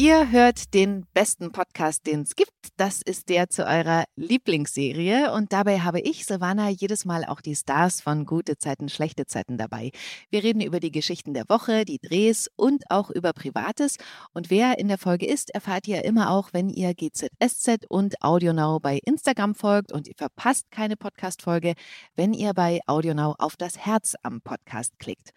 Ihr hört den besten Podcast, den es gibt. Das ist der zu eurer Lieblingsserie. Und dabei habe ich, Silvana, jedes Mal auch die Stars von Gute Zeiten, Schlechte Zeiten dabei. Wir reden über die Geschichten der Woche, die Drehs und auch über Privates. Und wer in der Folge ist, erfahrt ihr immer auch, wenn ihr GZSZ und AudioNow bei Instagram folgt. Und ihr verpasst keine Podcast-Folge, wenn ihr bei AudioNow auf das Herz am Podcast klickt.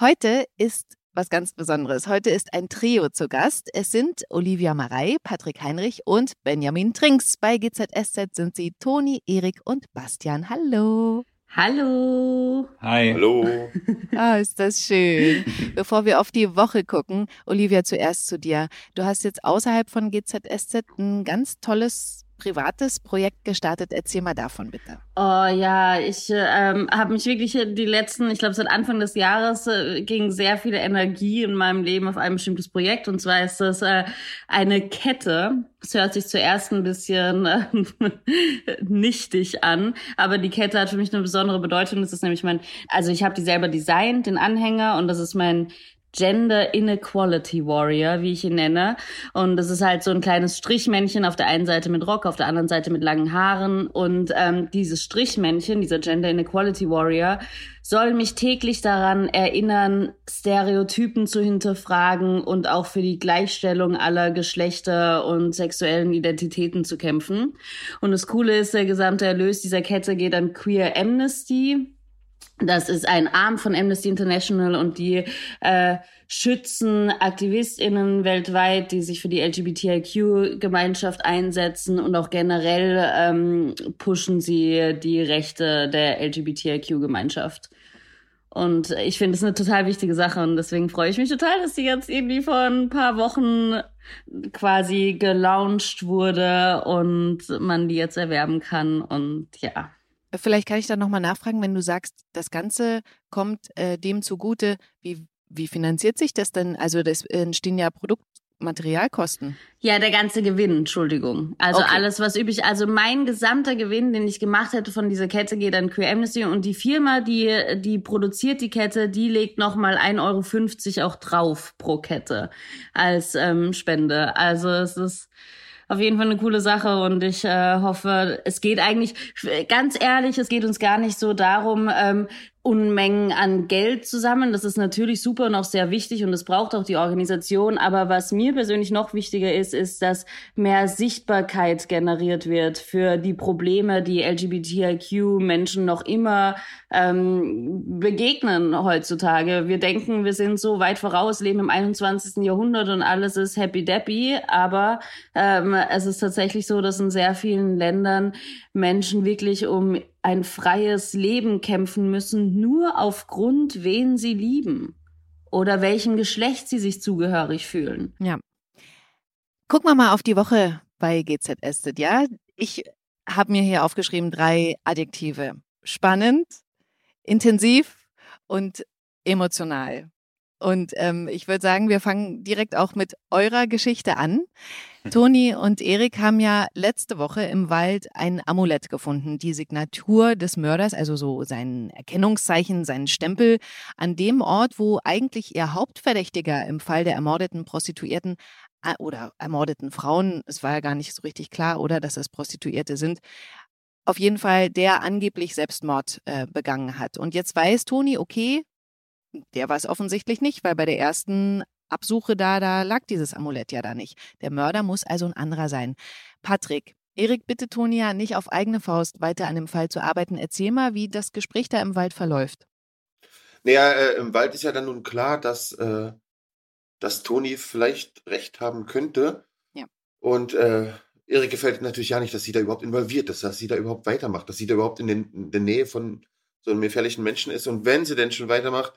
Heute ist was ganz Besonderes. Heute ist ein Trio zu Gast. Es sind Olivia Marei, Patrick Heinrich und Benjamin Trinks. Bei GZSZ sind sie Toni, Erik und Bastian. Hallo. Hallo. Hi. Hallo. Ah, ist das schön. Bevor wir auf die Woche gucken, Olivia, zuerst zu dir. Du hast jetzt außerhalb von GZSZ ein ganz tolles privates Projekt gestartet. Erzähl mal davon bitte. Oh ja, ich ähm, habe mich wirklich die letzten, ich glaube seit Anfang des Jahres äh, ging sehr viel Energie in meinem Leben auf ein bestimmtes Projekt. Und zwar ist das äh, eine Kette. Das hört sich zuerst ein bisschen äh, nichtig an, aber die Kette hat für mich eine besondere Bedeutung. Das ist nämlich mein, also ich habe die selber designt, den Anhänger, und das ist mein Gender Inequality Warrior, wie ich ihn nenne. Und das ist halt so ein kleines Strichmännchen auf der einen Seite mit Rock, auf der anderen Seite mit langen Haaren. Und ähm, dieses Strichmännchen, dieser Gender Inequality Warrior, soll mich täglich daran erinnern, Stereotypen zu hinterfragen und auch für die Gleichstellung aller Geschlechter und sexuellen Identitäten zu kämpfen. Und das Coole ist, der gesamte Erlös dieser Kette geht an Queer Amnesty das ist ein Arm von Amnesty International und die äh, schützen AktivistInnen weltweit, die sich für die LGBTIQ-Gemeinschaft einsetzen und auch generell ähm, pushen sie die Rechte der LGBTIQ-Gemeinschaft. Und ich finde es eine total wichtige Sache und deswegen freue ich mich total, dass die jetzt irgendwie vor ein paar Wochen quasi gelauncht wurde und man die jetzt erwerben kann und ja. Vielleicht kann ich da nochmal nachfragen, wenn du sagst, das Ganze kommt äh, dem zugute, wie, wie finanziert sich das denn? Also das entstehen ja Produktmaterialkosten. Ja, der ganze Gewinn, Entschuldigung. Also okay. alles, was üblich, also mein gesamter Gewinn, den ich gemacht hätte von dieser Kette, geht an Queer Amnesty und die Firma, die, die produziert die Kette, die legt nochmal 1,50 Euro auch drauf pro Kette als ähm, Spende. Also es ist auf jeden Fall eine coole Sache und ich äh, hoffe, es geht eigentlich, ganz ehrlich, es geht uns gar nicht so darum, ähm, Unmengen an Geld zusammen. Das ist natürlich super und auch sehr wichtig und es braucht auch die Organisation. Aber was mir persönlich noch wichtiger ist, ist, dass mehr Sichtbarkeit generiert wird für die Probleme, die LGBTIQ-Menschen noch immer ähm, begegnen heutzutage. Wir denken, wir sind so weit voraus, leben im 21. Jahrhundert und alles ist happy deppy. Aber ähm, es ist tatsächlich so, dass in sehr vielen Ländern Menschen wirklich um ein freies Leben kämpfen müssen, nur aufgrund, wen sie lieben oder welchem Geschlecht sie sich zugehörig fühlen. Ja. Gucken wir mal auf die Woche bei GZSZ, ja? Ich habe mir hier aufgeschrieben drei Adjektive. Spannend, intensiv und emotional. Und ähm, ich würde sagen, wir fangen direkt auch mit eurer Geschichte an. Toni und Erik haben ja letzte Woche im Wald ein Amulett gefunden, die Signatur des Mörders, also so sein Erkennungszeichen, seinen Stempel, an dem Ort, wo eigentlich ihr Hauptverdächtiger im Fall der ermordeten Prostituierten äh, oder ermordeten Frauen, es war ja gar nicht so richtig klar, oder, dass es Prostituierte sind, auf jeden Fall der angeblich Selbstmord äh, begangen hat. Und jetzt weiß Toni, okay, der war es offensichtlich nicht, weil bei der ersten Absuche da, da lag dieses Amulett ja da nicht. Der Mörder muss also ein anderer sein. Patrick, Erik, bitte Tonia, nicht auf eigene Faust weiter an dem Fall zu arbeiten. Erzähl mal, wie das Gespräch da im Wald verläuft. Naja, äh, im Wald ist ja dann nun klar, dass, äh, dass Toni vielleicht recht haben könnte. Ja. Und äh, Erik gefällt natürlich ja nicht, dass sie da überhaupt involviert ist, dass sie da überhaupt weitermacht, dass sie da überhaupt in, den, in der Nähe von so einem gefährlichen Menschen ist. Und wenn sie denn schon weitermacht,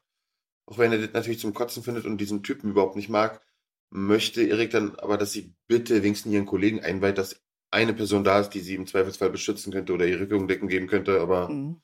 auch wenn er das natürlich zum Kotzen findet und diesen Typen überhaupt nicht mag, möchte Erik dann aber, dass sie bitte wenigstens ihren Kollegen einweiht, dass eine Person da ist, die sie im Zweifelsfall beschützen könnte oder ihr Rückendecken geben könnte. Aber mhm.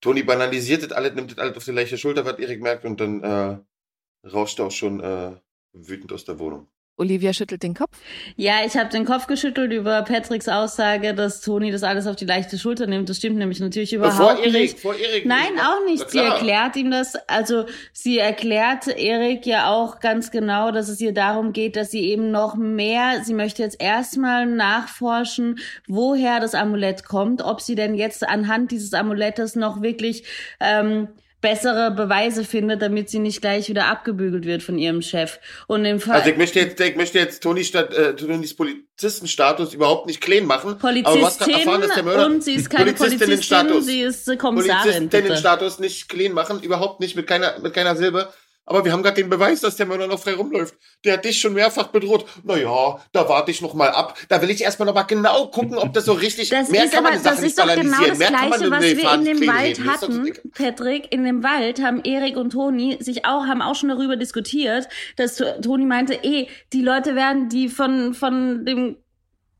Toni banalisiert das alles, nimmt das alles auf die leichte Schulter, was Erik merkt, und dann äh, rauscht er auch schon äh, wütend aus der Wohnung. Olivia schüttelt den Kopf. Ja, ich habe den Kopf geschüttelt über Patricks Aussage, dass Toni das alles auf die leichte Schulter nimmt. Das stimmt nämlich natürlich überhaupt vor Erik, nicht. Vor Erik Nein, nicht. auch nicht. Sie erklärt ihm das, also sie erklärt Erik ja auch ganz genau, dass es ihr darum geht, dass sie eben noch mehr, sie möchte jetzt erstmal nachforschen, woher das Amulett kommt, ob sie denn jetzt anhand dieses Amulettes noch wirklich ähm, bessere Beweise findet, damit sie nicht gleich wieder abgebügelt wird von ihrem Chef. Und im Fall Also ich möchte jetzt, ich möchte jetzt Toni Stadt, äh, Tonis Polizistenstatus überhaupt nicht clean machen. aber du hast gerade Polizistin erfahren, dass der Mörder und sie ist keine Polizistin, Polizistinnenstatus. sie ist Kommissarin. Bitte. Polizistinnenstatus nicht clean machen, überhaupt nicht mit keiner, mit keiner Silbe. Aber wir haben gerade den Beweis, dass der Mörder noch frei rumläuft. Der hat dich schon mehrfach bedroht. Naja, da warte ich noch mal ab. Da will ich erstmal noch mal genau gucken, ob das so richtig. Das mehr ist kann man aber, die Sache das ist doch genau das mehr man Gleiche, was wir in dem Wald reden. Hatten, Patrick. In dem Wald haben Erik und Toni sich auch, haben auch schon darüber diskutiert, dass Toni meinte, eh, die Leute werden, die von, von dem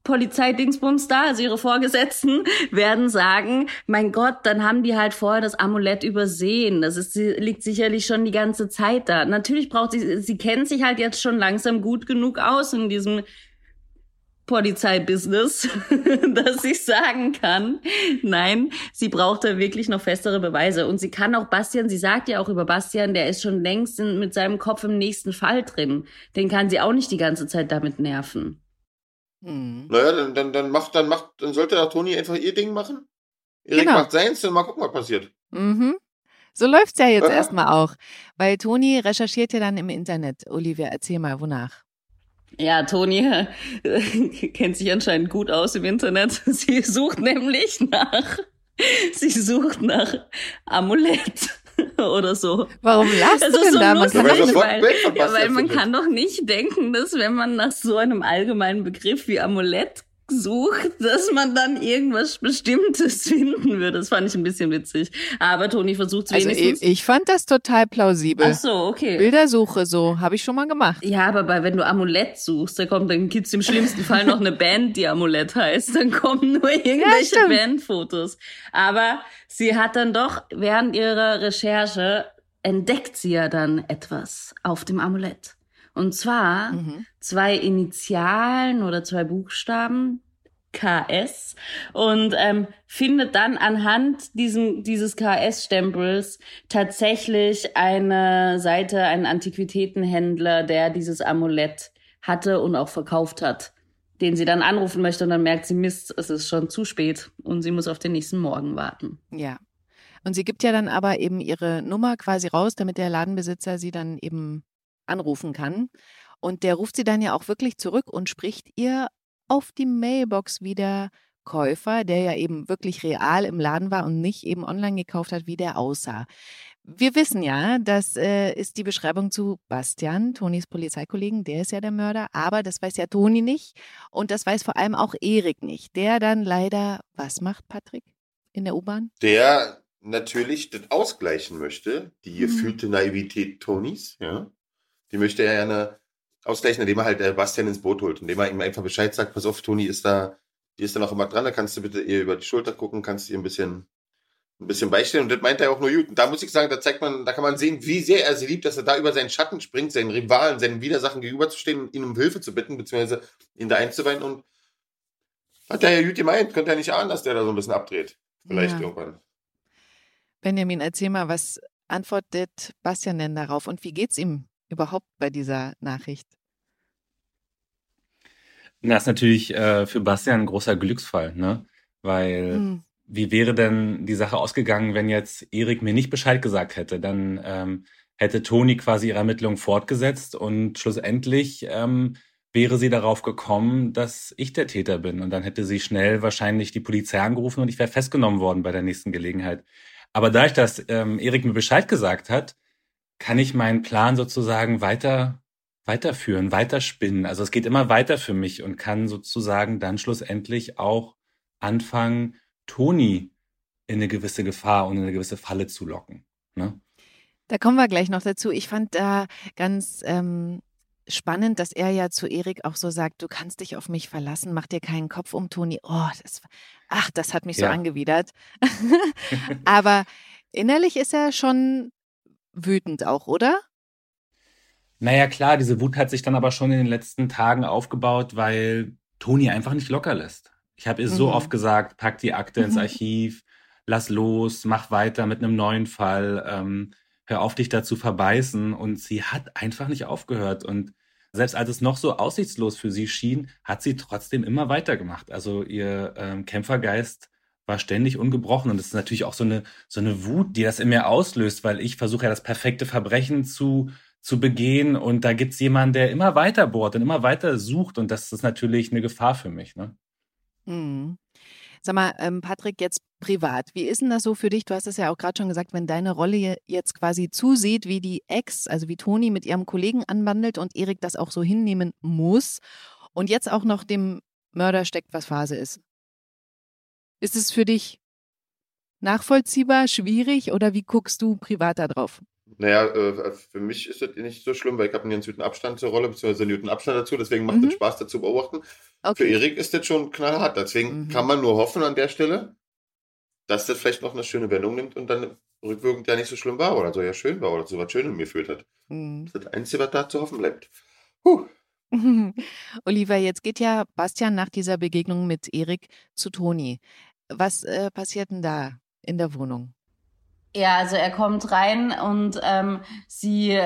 Polizeidingsbums da, also ihre Vorgesetzten, werden sagen, mein Gott, dann haben die halt vorher das Amulett übersehen. Das ist, liegt sicherlich schon die ganze Zeit da. Natürlich braucht sie, sie kennt sich halt jetzt schon langsam gut genug aus in diesem Polizeibusiness, dass ich sagen kann, nein, sie braucht da wirklich noch festere Beweise. Und sie kann auch Bastian, sie sagt ja auch über Bastian, der ist schon längst in, mit seinem Kopf im nächsten Fall drin. Den kann sie auch nicht die ganze Zeit damit nerven. Hm. Naja, dann, dann, dann macht, dann macht, dann sollte da Toni einfach ihr Ding machen. Erik Genau. macht seins, dann mal gucken, was passiert. Mhm. So läuft's ja jetzt Ja. erstmal auch. Weil Toni recherchiert ja dann im Internet. Olivia, erzähl mal, wonach. Ja, Toni äh, kennt sich anscheinend gut aus im Internet. Sie sucht nämlich nach, sie sucht nach Amulett oder so. Warum lachst Das du denn so da? Man kann Weil doch weil, ein Bild von ja, weil man kann doch nicht denken, dass wenn man nach so einem allgemeinen Begriff wie Amulett sucht, dass man dann irgendwas Bestimmtes finden würde. Das fand ich ein bisschen witzig. Aber Toni versucht es Also wenigstens. ich, ich fand das total plausibel. Ach so, okay. Bildersuche so, habe ich schon mal gemacht. Ja, aber bei, wenn du Amulett suchst, da kommt, dann gibt's im schlimmsten Fall noch eine Band, die Amulett heißt. Dann kommen nur irgendwelche stimmt. Bandfotos. Aber sie hat dann doch während ihrer Recherche entdeckt sie ja dann etwas auf dem Amulett. Und zwar Mhm. zwei Initialen oder zwei Buchstaben. KS und ähm, findet dann anhand diesem, dieses KS-Stempels tatsächlich eine Seite, einen Antiquitätenhändler, der dieses Amulett hatte und auch verkauft hat, den sie dann anrufen möchte und dann merkt sie, Mist, es ist schon zu spät und sie muss auf den nächsten Morgen warten. Ja. Und sie gibt ja dann aber eben ihre Nummer quasi raus, damit der Ladenbesitzer sie dann eben anrufen kann. Und der ruft sie dann ja auch wirklich zurück und spricht ihr auf die Mailbox wie der Käufer, der ja eben wirklich real im Laden war und nicht eben online gekauft hat, wie der aussah. Wir wissen ja, das äh, ist die Beschreibung zu Bastian, Tonis Polizeikollegen, der ist ja der Mörder, aber das weiß ja Toni nicht und das weiß vor allem auch Erik nicht, der dann leider, was macht Patrick in der U-Bahn? Der natürlich das ausgleichen möchte, die Mhm. gefühlte Naivität Tonis, ja. Die möchte er gerne ausgleichen, indem er halt äh, Bastian ins Boot holt, indem er ihm einfach Bescheid sagt, pass auf, Toni ist da, die ist da noch immer dran, da kannst du bitte ihr über die Schulter gucken, kannst ihr ein bisschen, ein bisschen beistehen. Und das meint er auch nur gut. Und da muss ich sagen, da zeigt man, da kann man sehen, wie sehr er sie liebt, dass er da über seinen Schatten springt, seinen Rivalen, seinen Widersachen gegenüberzustehen und ihn um Hilfe zu bitten, beziehungsweise ihn da einzuweihen und hat er ja gut gemeint, könnte er nicht ahnen, dass der da so ein bisschen abdreht. Vielleicht Ja. irgendwann. Benjamin, erzähl mal, was antwortet Bastian denn darauf und wie geht's ihm überhaupt bei dieser Nachricht? Das ist natürlich äh, für Bastian ein großer Glücksfall, ne? Weil Hm. wie wäre denn die Sache ausgegangen, wenn jetzt Erik mir nicht Bescheid gesagt hätte? Dann ähm, hätte Toni quasi ihre Ermittlungen fortgesetzt und schlussendlich ähm, wäre sie darauf gekommen, dass ich der Täter bin. Und dann hätte sie schnell wahrscheinlich die Polizei angerufen und ich wäre festgenommen worden bei der nächsten Gelegenheit. Aber dadurch, dass ähm, Erik mir Bescheid gesagt hat, kann ich meinen Plan sozusagen weiter weiterführen, weiterspinnen. Also es geht immer weiter für mich und kann sozusagen dann schlussendlich auch anfangen, Toni in eine gewisse Gefahr und in eine gewisse Falle zu locken. Ne? Da kommen wir gleich noch dazu. Ich fand da ganz ähm, spannend, dass er ja zu Erik auch so sagt, du kannst dich auf mich verlassen, mach dir keinen Kopf um, Toni. Oh, das, ach, das hat mich so Ja. angewidert. Aber innerlich ist er schon wütend auch, oder? Naja, klar, diese Wut hat sich dann aber schon in den letzten Tagen aufgebaut, weil Toni einfach nicht locker lässt. Ich habe ihr mhm. so oft gesagt, pack die Akte ins mhm. Archiv, lass los, mach weiter mit einem neuen Fall, ähm, hör auf, dich dazu verbeißen. Und sie hat einfach nicht aufgehört. Und selbst als es noch so aussichtslos für sie schien, hat sie trotzdem immer weitergemacht. Also ihr ähm, Kämpfergeist war ständig ungebrochen. Und das ist natürlich auch so eine, so eine Wut, die das in mir auslöst, weil ich versuche ja das perfekte Verbrechen zu, zu begehen. Und da gibt's jemanden, der immer weiter bohrt und immer weiter sucht. Und das ist natürlich eine Gefahr für mich. Ne? Mhm. Sag mal, ähm, Patrick, jetzt privat. Wie ist denn das so für dich? Du hast es ja auch gerade schon gesagt, wenn deine Rolle jetzt quasi zusieht, wie die Ex, also wie Toni mit ihrem Kollegen anwandelt und Erik das auch so hinnehmen muss und jetzt auch noch dem Mörder steckt, was Phase ist. Ist es für dich nachvollziehbar, schwierig oder wie guckst du privat da drauf? Naja, äh, für mich ist das nicht so schlimm, weil ich habe einen ganz guten Abstand zur Rolle, beziehungsweise einen guten Abstand dazu, deswegen macht es mhm. Spaß, dazu beobachten. Okay. Für Erik ist das schon knallhart, deswegen mhm. kann man nur hoffen an der Stelle, dass das vielleicht noch eine schöne Wendung nimmt und dann rückwirkend ja nicht so schlimm war oder so ja schön war oder so was schön in mir fühlt hat. Mhm. Das ist das Einzige, was da zu hoffen bleibt. Huh. Oliver, jetzt geht ja Bastian nach dieser Begegnung mit Erik zu Toni. Was äh, passiert denn da in der Wohnung? Ja, also er kommt rein und ähm, sie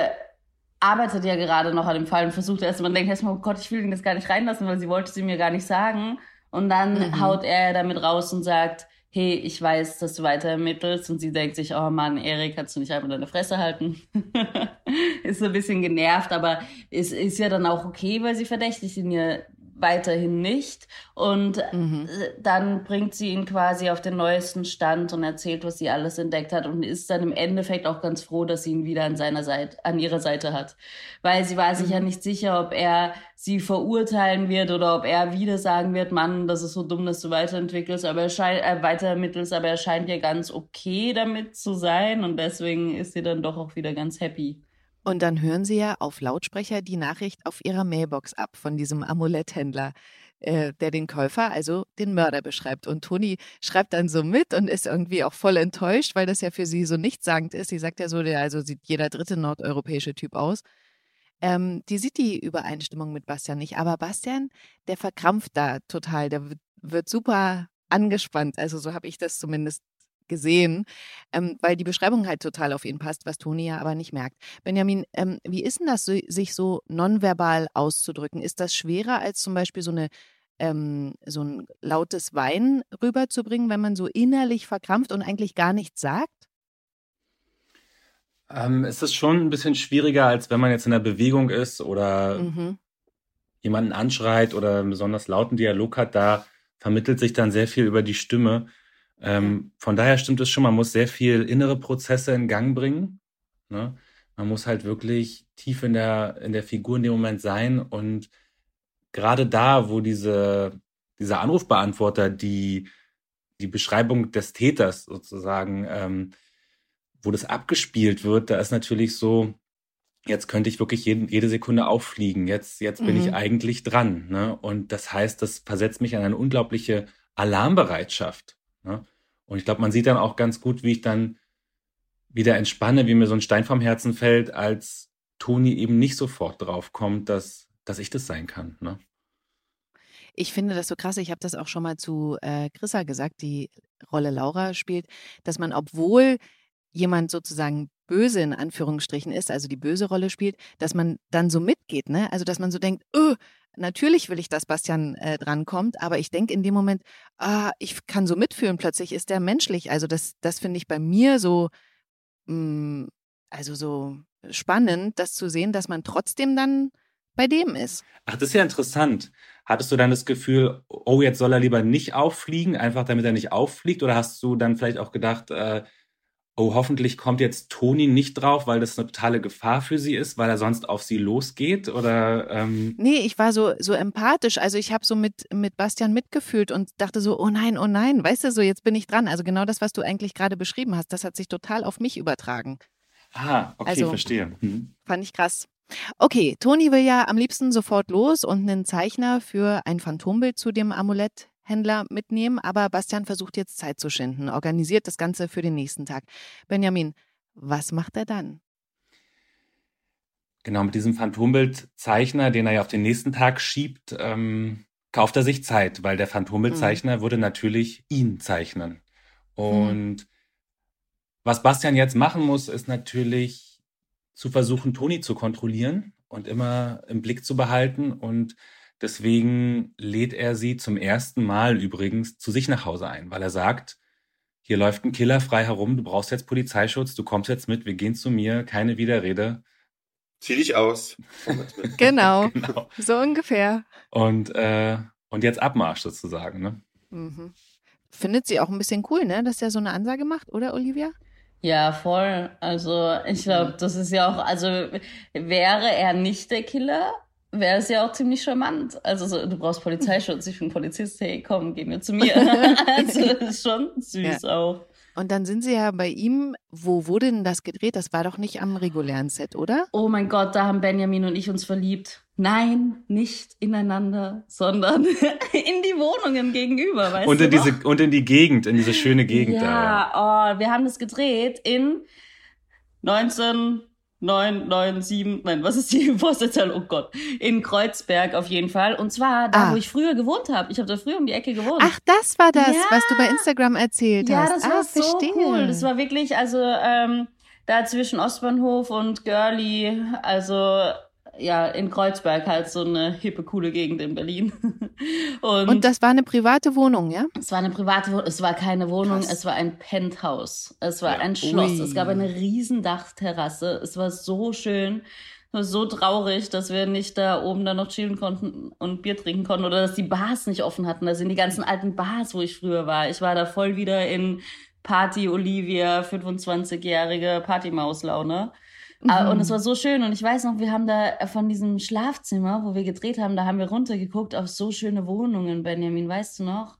arbeitet ja gerade noch an dem Fall und versucht erst, man denkt erstmal, oh Gott, ich will ihn jetzt gar nicht reinlassen, weil sie wollte sie mir gar nicht sagen. Und dann mhm. haut er damit raus und sagt, hey, ich weiß, dass du weiter ermittelst. Und sie denkt sich, oh Mann, Erik, kannst du nicht einfach deine Fresse halten? ist so ein bisschen genervt, aber es ist ja dann auch okay, weil sie verdächtigt ihn ja weiterhin nicht. Und mhm. dann bringt sie ihn quasi auf den neuesten Stand und erzählt, was sie alles entdeckt hat und ist dann im Endeffekt auch ganz froh, dass sie ihn wieder an seiner Seite, an ihrer Seite hat. Weil sie war sich mhm. ja nicht sicher, ob er sie verurteilen wird oder ob er wieder sagen wird, Mann, das ist so dumm, dass du weiterentwickelst, aber er scheint, äh, weitermittelst, aber er scheint ja ganz okay damit zu sein und deswegen ist sie dann doch auch wieder ganz happy. Und dann hören Sie ja auf Lautsprecher die Nachricht auf Ihrer Mailbox ab von diesem Amuletthändler, äh, der den Käufer, also den Mörder beschreibt. Und Toni schreibt dann so mit und ist irgendwie auch voll enttäuscht, weil das ja für sie so nichtssagend ist. Sie sagt ja so, der also sieht jeder dritte nordeuropäische Typ aus. Ähm, die sieht die Übereinstimmung mit Bastian nicht. Aber Bastian, der verkrampft da total. Der wird, wird super angespannt. Also so habe ich das zumindest gesehen, ähm, weil die Beschreibung halt total auf ihn passt, was Toni ja aber nicht merkt. Benjamin, ähm, wie ist denn das, sich so nonverbal auszudrücken? Ist das schwerer als zum Beispiel so eine ähm, so ein lautes Weinen rüberzubringen, wenn man so innerlich verkrampft und eigentlich gar nichts sagt? Ähm, es ist schon ein bisschen schwieriger, als wenn man jetzt in der Bewegung ist oder mhm. jemanden anschreit oder einen besonders lauten Dialog hat. Da vermittelt sich dann sehr viel über die Stimme. Ähm, von daher stimmt es schon, man muss sehr viel innere Prozesse in Gang bringen. Ne? Man muss halt wirklich tief in der, in der Figur in dem Moment sein und gerade da, wo diese, dieser Anrufbeantworter die, die Beschreibung des Täters sozusagen, ähm, wo das abgespielt wird, da ist natürlich so, jetzt könnte ich wirklich jeden, jede Sekunde auffliegen. Jetzt, jetzt mhm. bin ich mhm. eigentlich dran. Ne? Und das heißt, das versetzt mich an eine unglaubliche Alarmbereitschaft. Ne? Und ich glaube, man sieht dann auch ganz gut, wie ich dann wieder entspanne, wie mir so ein Stein vom Herzen fällt, als Toni eben nicht sofort drauf kommt, dass, dass ich das sein kann. Ne? Ich finde das so krass. Ich habe das auch schon mal zu äh, Chrissa gesagt, die Rolle Laura spielt, dass man, obwohl jemand sozusagen böse in Anführungsstrichen ist, also die böse Rolle spielt, dass man dann so mitgeht, ne? Also dass man so denkt, öh, Natürlich will ich, dass Bastian äh, drankommt, aber ich denke in dem Moment, ah, ich kann so mitfühlen, plötzlich ist der menschlich. Also das, das finde ich bei mir so, mh, mm, also so spannend, das zu sehen, dass man trotzdem dann bei dem ist. Ach, das ist ja interessant. Hattest du dann das Gefühl, oh, jetzt soll er lieber nicht auffliegen, einfach damit er nicht auffliegt? Oder hast du dann vielleicht auch gedacht, äh, oh, hoffentlich kommt jetzt Toni nicht drauf, weil das eine totale Gefahr für sie ist, weil er sonst auf sie losgeht? Oder ähm Nee, ich war so, so empathisch. Also ich habe so mit, mit Bastian mitgefühlt und dachte so, oh nein, oh nein, weißt du so, jetzt bin ich dran. Also genau das, was du eigentlich gerade beschrieben hast, das hat sich total auf mich übertragen. Ah, okay, also, verstehe. Mhm. Fand ich krass. Okay, Toni will ja am liebsten sofort los und einen Zeichner für ein Phantombild zu dem Amulett Händler mitnehmen, aber Bastian versucht jetzt Zeit zu schinden, organisiert das Ganze für den nächsten Tag. Benjamin, was macht er dann? Genau, mit diesem Phantombildzeichner, den er ja auf den nächsten Tag schiebt, ähm, kauft er sich Zeit, weil der Phantombildzeichner mhm. würde natürlich ihn zeichnen. Und mhm. was Bastian jetzt machen muss, ist natürlich zu versuchen, Toni zu kontrollieren und immer im Blick zu behalten. Und deswegen lädt er sie zum ersten Mal übrigens zu sich nach Hause ein, weil er sagt, hier läuft ein Killer frei herum, du brauchst jetzt Polizeischutz, du kommst jetzt mit, wir gehen zu mir, keine Widerrede. Zieh dich aus. genau. genau. So ungefähr. Und, äh, und jetzt Abmarsch sozusagen, ne? Mhm. Findet sie auch ein bisschen cool, ne, dass er so eine Ansage macht, oder Olivia? Ja, voll. Also ich glaube, das ist ja auch, also wäre er nicht der Killer, wäre es ja auch ziemlich charmant. Also so, du brauchst Polizeischutz, ich bin Polizist, hey, komm, geh mir zu mir. also das ist schon süß ja. auch. Und dann sind sie ja bei ihm. Wo wurde denn das gedreht? Das war doch nicht am regulären Set, oder? Oh mein Gott, da haben Benjamin und ich uns verliebt. Nein, nicht ineinander, sondern in die Wohnungen gegenüber, weißt und in du? Diese, und in die Gegend, in diese schöne Gegend ja, da. Ja, oh, wir haben das gedreht in 19 9, 9, 7, nein, was ist die Postleitzahl? Oh Gott. In Kreuzberg auf jeden Fall. Und zwar da, ah. wo ich früher gewohnt habe. Ich habe da früher um die Ecke gewohnt. Ach, das war das, ja. was du bei Instagram erzählt ja, hast. Ja, das war ah, so verstehe. cool. Das war wirklich, also ähm, da zwischen Ostbahnhof und Görli, also ja, in Kreuzberg halt so eine hippe, coole Gegend in Berlin. Und, und das war eine private Wohnung, ja? Es war eine private Wohnung, es war keine Wohnung, Krass. es war ein Penthouse. Es war ja. ein Schloss, Ui. es gab eine riesen Dachterrasse. Es war so schön, so traurig, dass wir nicht da oben dann noch chillen konnten und Bier trinken konnten oder dass die Bars nicht offen hatten. Da sind die ganzen alten Bars, wo ich früher war. Ich war da voll wieder in Party Olivia, 25-jährige Partymauslaune. Ah, mhm. Und es war so schön. Und ich weiß noch, wir haben da von diesem Schlafzimmer, wo wir gedreht haben, da haben wir runtergeguckt auf so schöne Wohnungen, Benjamin, weißt du noch?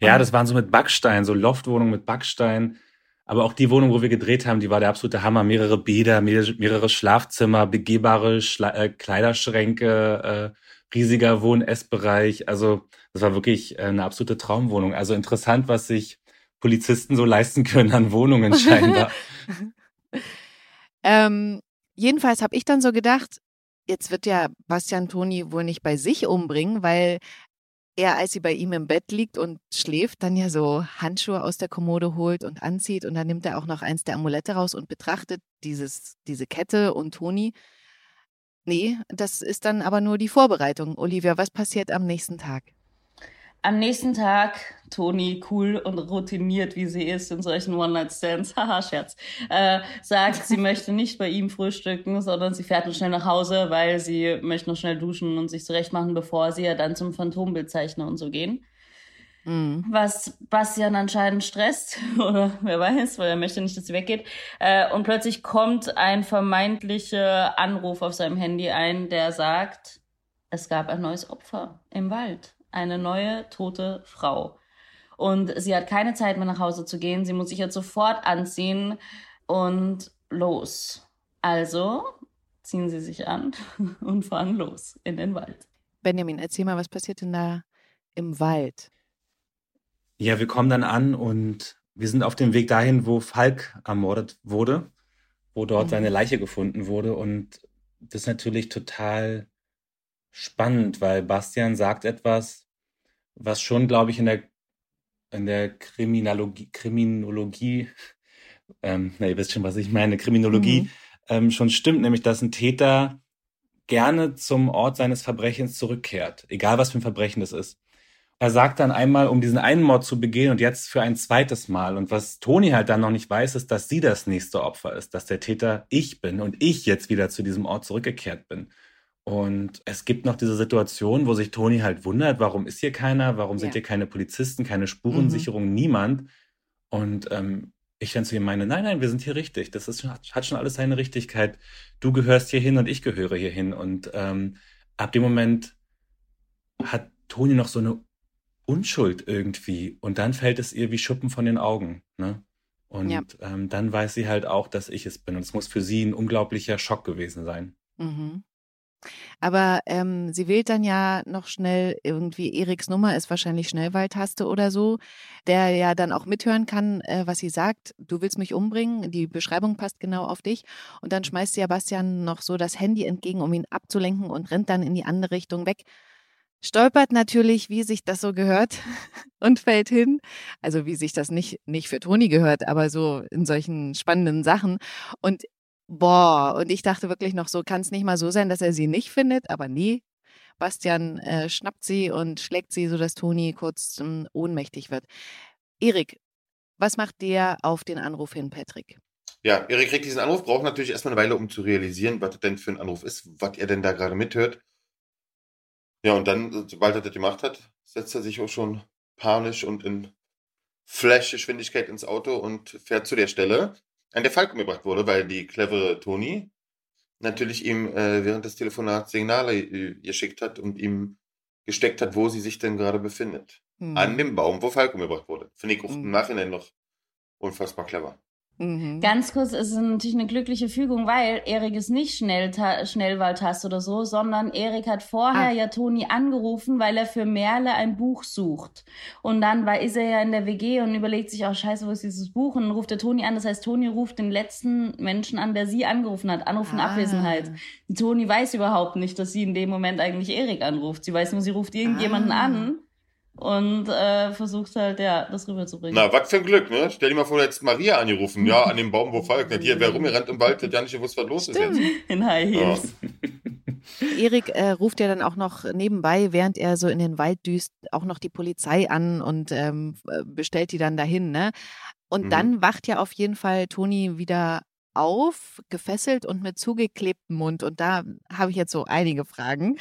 Ja, das waren so mit Backstein, so Loftwohnungen mit Backstein. Aber auch die Wohnung, wo wir gedreht haben, die war der absolute Hammer. Mehrere Bäder, mehrere Schlafzimmer, begehbare Schla äh, Kleiderschränke, äh, riesiger Wohn-Essbereich. Also das war wirklich äh, eine absolute Traumwohnung. Also interessant, was sich Polizisten so leisten können an Wohnungen scheinbar. Ähm, jedenfalls habe ich dann so gedacht, jetzt wird ja Bastian Toni wohl nicht bei sich umbringen, weil er, als sie bei ihm im Bett liegt und schläft, dann ja so Handschuhe aus der Kommode holt und anzieht und dann nimmt er auch noch eins der Amulette raus und betrachtet dieses, diese Kette und Toni. Nee, das ist dann aber nur die Vorbereitung. Olivia, was passiert am nächsten Tag? Am nächsten Tag, Toni, cool und routiniert, wie sie ist in solchen One-Night-Stands, haha, Scherz, äh, sagt, sie möchte nicht bei ihm frühstücken, sondern sie fährt nur schnell nach Hause, weil sie möchte noch schnell duschen und sich zurechtmachen, bevor sie ja dann zum Phantombildzeichner und so gehen. Mhm. Was Bastian anscheinend stresst, oder wer weiß, weil er möchte nicht, dass sie weggeht. Äh, und plötzlich kommt ein vermeintlicher Anruf auf seinem Handy ein, der sagt, es gab ein neues Opfer im Wald eine neue tote Frau. Und sie hat keine Zeit mehr nach Hause zu gehen. Sie muss sich jetzt sofort anziehen und los. Also ziehen sie sich an und fahren los in den Wald. Benjamin, erzähl mal, was passiert denn da im Wald? Ja, wir kommen dann an und wir sind auf dem Weg dahin, wo Falk ermordet wurde, wo dort mhm. seine Leiche gefunden wurde. Und das ist natürlich total spannend, weil Bastian sagt etwas, was schon, glaube ich, in der, in der Kriminologie, Kriminologie, ähm, na, ihr wisst schon, was ich meine, Kriminologie, mhm. ähm, schon stimmt, nämlich, dass ein Täter gerne zum Ort seines Verbrechens zurückkehrt, egal was für ein Verbrechen das ist. Er sagt dann einmal, um diesen einen Mord zu begehen und jetzt für ein zweites Mal. Und was Toni halt dann noch nicht weiß, ist, dass sie das nächste Opfer ist, dass der Täter ich bin und ich jetzt wieder zu diesem Ort zurückgekehrt bin. Und es gibt noch diese Situation, wo sich Toni halt wundert, warum ist hier keiner, warum sind hier keine Polizisten, keine Spurensicherung, mhm. niemand. Und ähm, ich dann zu ihm meine, nein, nein, wir sind hier richtig. Das ist, hat schon alles seine Richtigkeit. Du gehörst hier hin und ich gehöre hier hin. Und ähm, ab dem Moment hat Toni noch so eine Unschuld irgendwie. Und dann fällt es ihr wie Schuppen von den Augen. Ne? Und ja. ähm, dann weiß sie halt auch, dass ich es bin. Und es muss für sie ein unglaublicher Schock gewesen sein. Mhm. Aber ähm, sie wählt dann ja noch schnell irgendwie Eriks Nummer, ist wahrscheinlich Schnellwahltaste oder so, der ja dann auch mithören kann, äh, was sie sagt. Du willst mich umbringen, die Beschreibung passt genau auf dich. Und dann schmeißt Sebastian noch so das Handy entgegen, um ihn abzulenken und rennt dann in die andere Richtung weg. Stolpert natürlich, wie sich das so gehört und fällt hin. Also wie sich das nicht, nicht für Toni gehört, aber so in solchen spannenden Sachen. Und Boah, und ich dachte wirklich noch so, kann es nicht mal so sein, dass er sie nicht findet, aber nie. Bastian äh, schnappt sie und schlägt sie, sodass Toni kurz ähm, ohnmächtig wird. Erik, was macht der auf den Anruf hin, Patrick? Ja, Erik kriegt diesen Anruf, braucht natürlich erstmal eine Weile, um zu realisieren, was das denn für ein Anruf ist, was er denn da gerade mithört. Ja, und dann, sobald er das gemacht hat, setzt er sich auch schon panisch und in Flash-Geschwindigkeit ins Auto und fährt zu der Stelle, an der Falk umgebracht wurde, weil die clevere Toni natürlich ihm äh, während des Telefonats Signale äh, geschickt hat und ihm gesteckt hat, wo sie sich denn gerade befindet. Mhm. An dem Baum, wo Falk umgebracht wurde. Finde ich auch mhm. im Nachhinein noch unfassbar clever. Mhm. Ganz kurz, es ist natürlich eine glückliche Fügung, weil Erik ist nicht schnell Schnellwahltaste oder so, sondern Erik hat vorher ah. ja Toni angerufen, weil er für Merle ein Buch sucht. Und dann war, ist er ja in der WG und überlegt sich auch, scheiße, wo ist dieses Buch? Und dann ruft er Toni an. Das heißt, Toni ruft den letzten Menschen an, der sie angerufen hat. Anruf in ah. Abwesenheit. Toni weiß überhaupt nicht, dass sie in dem Moment eigentlich Erik anruft. Sie weiß nur, sie ruft irgendjemanden ah. an und äh, versucht halt, ja, das rüberzubringen. Na, was für ein Glück, ne? Stell dir mal vor, du hättest Maria angerufen, ja, an dem Baum, wo Falk nicht. Hier, wer rumgerannt im Wald, hat ja nicht gewusst, was los ist jetzt. In High Heels. Ja. Erik äh, ruft ja dann auch noch nebenbei, während er so in den Wald düst, auch noch die Polizei an und ähm, bestellt die dann dahin, ne? Und mhm. dann wacht ja auf jeden Fall Toni wieder auf, gefesselt und mit zugeklebtem Mund. Und da habe ich jetzt so einige Fragen.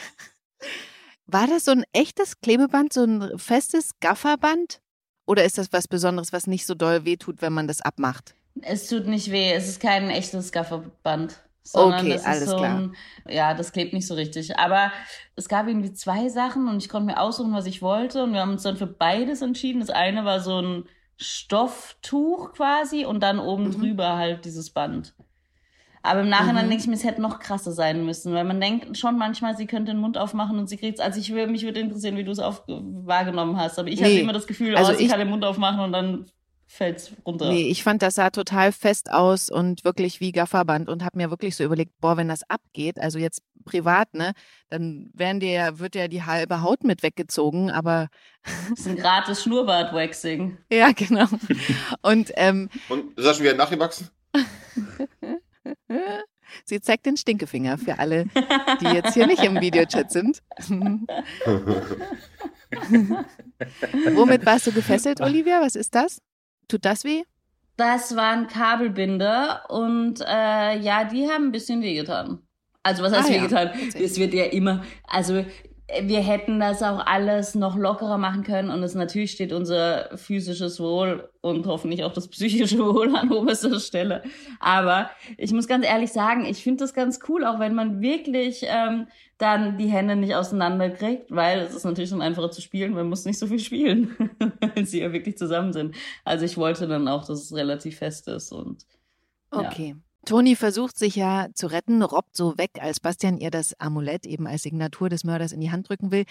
War das so ein echtes Klebeband, so ein festes Gafferband? Oder ist das was Besonderes, was nicht so doll wehtut, wenn man das abmacht? Es tut nicht weh, es ist kein echtes Gafferband. Sondern okay, das alles so klar. Ein, ja, das klebt nicht so richtig. Aber es gab irgendwie zwei Sachen und ich konnte mir aussuchen, was ich wollte. Und wir haben uns dann für beides entschieden. Das eine war so ein Stofftuch quasi und dann oben mhm. drüber halt dieses Band. Aber im Nachhinein mhm. denke ich mir, es hätte noch krasser sein müssen, weil man denkt schon manchmal, sie könnte den Mund aufmachen und sie kriegt es. Also ich würde mich würde interessieren, wie du es wahrgenommen hast. Aber ich nee. hatte immer das Gefühl, also oh, sie ich, kann den Mund aufmachen und dann fällt es runter. Nee, ich fand, das sah total fest aus und wirklich wie Gafferband und habe mir wirklich so überlegt, boah, wenn das abgeht, also jetzt privat, ne, dann werden dir, wird ja die halbe Haut mit weggezogen, aber. Das ist ein gratis Schnurrbart-Waxing. ja, genau. Und, ähm, und ist das schon wieder nachgewachsen? Sie zeigt den Stinkefinger für alle, die jetzt hier nicht im Videochat sind. Womit warst du gefesselt, Olivia? Was ist das? Tut das weh? Das waren Kabelbinder und äh, ja, die haben ein bisschen wehgetan. Also was heißt ah, wehgetan? Es wird ja immer, also wir hätten das auch alles noch lockerer machen können und es natürlich steht unser physisches Wohl und hoffentlich auch das psychische Wohl an oberster Stelle. Aber ich muss ganz ehrlich sagen, ich finde das ganz cool, auch wenn man wirklich ähm, dann die Hände nicht auseinanderkriegt, weil es ist natürlich schon einfacher zu spielen, man muss nicht so viel spielen, wenn sie ja wirklich zusammen sind. Also ich wollte dann auch, dass es relativ fest ist und ja. Toni versucht sich ja zu retten, robbt so weg, als Bastian ihr das Amulett eben als Signatur des Mörders in die Hand drücken will.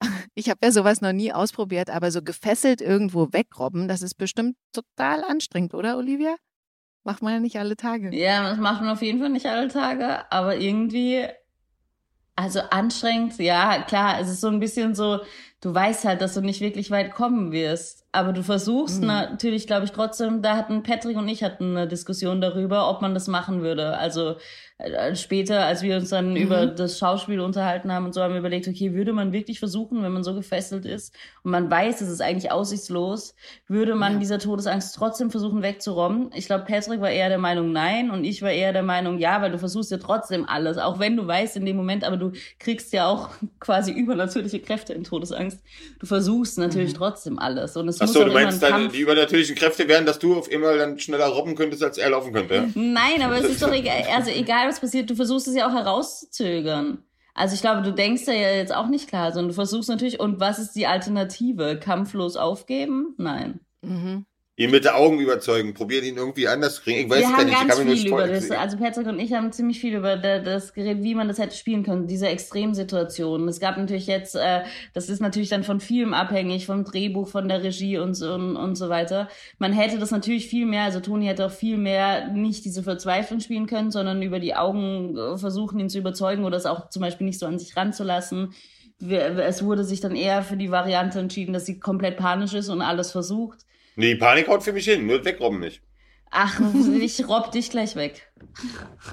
Ich habe ja sowas noch nie ausprobiert, aber so gefesselt irgendwo wegrobben, das ist bestimmt total anstrengend, oder Olivia? Macht man ja nicht alle Tage. Ja, das macht man auf jeden Fall nicht alle Tage, aber irgendwie, also anstrengend, ja, klar, es ist so ein bisschen so, du weißt halt, dass du nicht wirklich weit kommen wirst. Aber du versuchst mhm. natürlich, glaube ich, trotzdem, da hatten Patrick und ich hatten eine Diskussion darüber, ob man das machen würde. Also äh, später, als wir uns dann mhm. über das Schauspiel unterhalten haben und so, haben wir überlegt, okay, würde man wirklich versuchen, wenn man so gefesselt ist und man weiß, es ist eigentlich aussichtslos, würde man ja. dieser Todesangst trotzdem versuchen wegzurobben? Ich glaube, Patrick war eher der Meinung nein und ich war eher der Meinung ja, weil du versuchst ja trotzdem alles, auch wenn du weißt in dem Moment, aber du kriegst ja auch quasi übernatürliche Kräfte in Todesangst. Du versuchst natürlich mhm. trotzdem alles und es Achso, du meinst dann, die übernatürlichen Kräfte wären, dass du auf einmal dann schneller robben könntest, als er laufen könnte, ja? Nein, aber es ist doch egal, also egal was passiert, du versuchst es ja auch herauszuzögern. Also ich glaube, du denkst da ja jetzt auch nicht klar, sondern du versuchst natürlich, und was ist die Alternative? Kampflos aufgeben? Nein. Mhm. Ihn mit den Augen überzeugen, probiert ihn irgendwie anders zu kriegen. Ich weiß wir es haben nicht, ich ganz kann mir viel nur über das, also Patrick und ich haben ziemlich viel über da- das geredet, wie man das hätte spielen können, diese Extremsituationen. Es gab natürlich jetzt, äh, das ist natürlich dann von vielem abhängig, vom Drehbuch, von der Regie und so, und, und so weiter. Man hätte das natürlich viel mehr, also Toni hätte auch viel mehr nicht diese Verzweiflung spielen können, sondern über die Augen äh, versuchen, ihn zu überzeugen oder es auch zum Beispiel nicht so an sich ranzulassen. Es wurde sich dann eher für die Variante entschieden, dass sie komplett panisch ist und alles versucht. Nee, die Panik haut für mich hin, nur wegrobben nicht. Ach, ich robb dich gleich weg.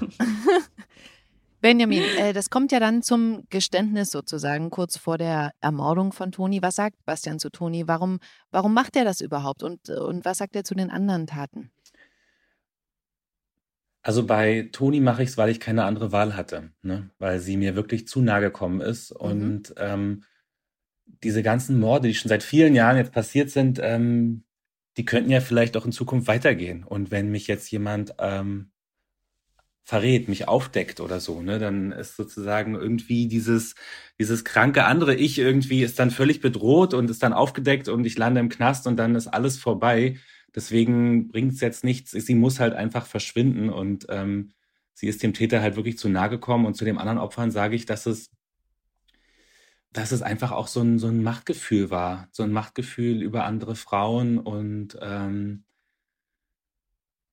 Benjamin, äh, das kommt ja dann zum Geständnis sozusagen kurz vor der Ermordung von Toni. Was sagt Bastian zu Toni? Warum, warum macht er das überhaupt? Und, und was sagt er zu den anderen Taten? Also bei Toni mache ich es, weil ich keine andere Wahl hatte, ne? weil sie mir wirklich zu nahe gekommen ist. Und ähm, diese ganzen Morde, die schon seit vielen Jahren jetzt passiert sind, ähm, die könnten ja vielleicht auch in Zukunft weitergehen. Und wenn mich jetzt jemand ähm, verrät, mich aufdeckt oder so, ne, dann ist sozusagen irgendwie dieses, dieses kranke andere Ich irgendwie ist dann völlig bedroht und ist dann aufgedeckt und ich lande im Knast und dann ist alles vorbei. Deswegen bringt es jetzt nichts. Sie muss halt einfach verschwinden und ähm, sie ist dem Täter halt wirklich zu nahe gekommen. Und zu den anderen Opfern sage ich, dass es, dass es einfach auch so ein, so ein Machtgefühl war. So ein Machtgefühl über andere Frauen und ähm,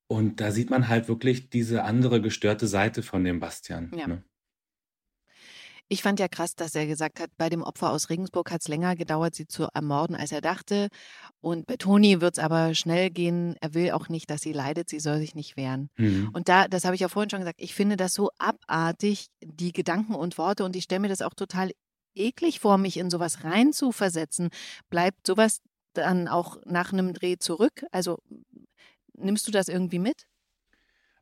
und da sieht man halt wirklich diese andere gestörte Seite von dem Bastian. Ja. Ne? Ich fand ja krass, dass er gesagt hat, bei dem Opfer aus Regensburg hat es länger gedauert, sie zu ermorden, als er dachte. Und bei Toni wird es aber schnell gehen. Er will auch nicht, dass sie leidet. Sie soll sich nicht wehren. Mhm. Und da, das habe ich ja vorhin schon gesagt, ich finde das so abartig, die Gedanken und Worte. Und ich stelle mir das auch total eklig vor, mich in sowas rein zu versetzen. Bleibt sowas dann auch nach einem Dreh zurück? Also nimmst du das irgendwie mit?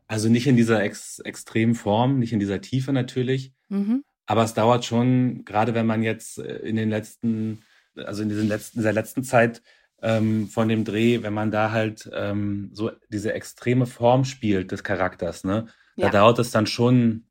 Also nicht in dieser ex extremen Form, nicht in dieser Tiefe natürlich. Mhm. Aber es dauert schon, gerade wenn man jetzt äh, in den letzten, also in diesen letzten, dieser letzten Zeit ähm, von dem Dreh, wenn man da halt ähm, so diese extreme Form spielt des Charakters, ne, da Ja. dauert es dann schon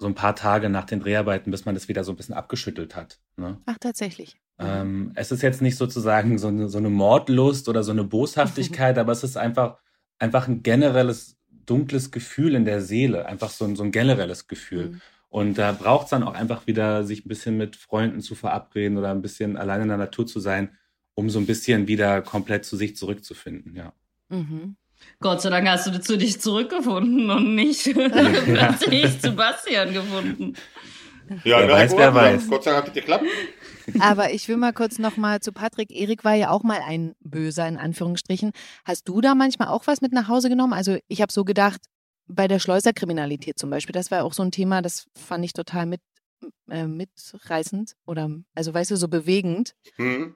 so ein paar Tage nach den Dreharbeiten, bis man das wieder so ein bisschen abgeschüttelt hat. Ne? Ach, tatsächlich. Ähm, es ist jetzt nicht sozusagen so eine, so eine Mordlust oder so eine Boshaftigkeit, aber es ist einfach, einfach ein generelles dunkles Gefühl in der Seele, einfach so ein, so ein generelles Gefühl. Mhm. Und da braucht es dann auch einfach wieder, sich ein bisschen mit Freunden zu verabreden oder ein bisschen allein in der Natur zu sein, um so ein bisschen wieder komplett zu sich zurückzufinden, ja. Mhm. Gott sei Dank hast du zu dich zurückgefunden und nicht plötzlich zu Bastian gefunden. Ja, Wer weiß, wer ja, weiß. Gott sei Dank hat das geklappt. Aber ich will mal kurz nochmal zu Patrick. Erik war ja auch mal ein Böser, in Anführungsstrichen. Hast du da manchmal auch was mit nach Hause genommen? Also ich habe so gedacht, bei der Schleuserkriminalität zum Beispiel, das war auch so ein Thema, das fand ich total mit, äh, mitreißend oder, also weißt du, so bewegend. Hm.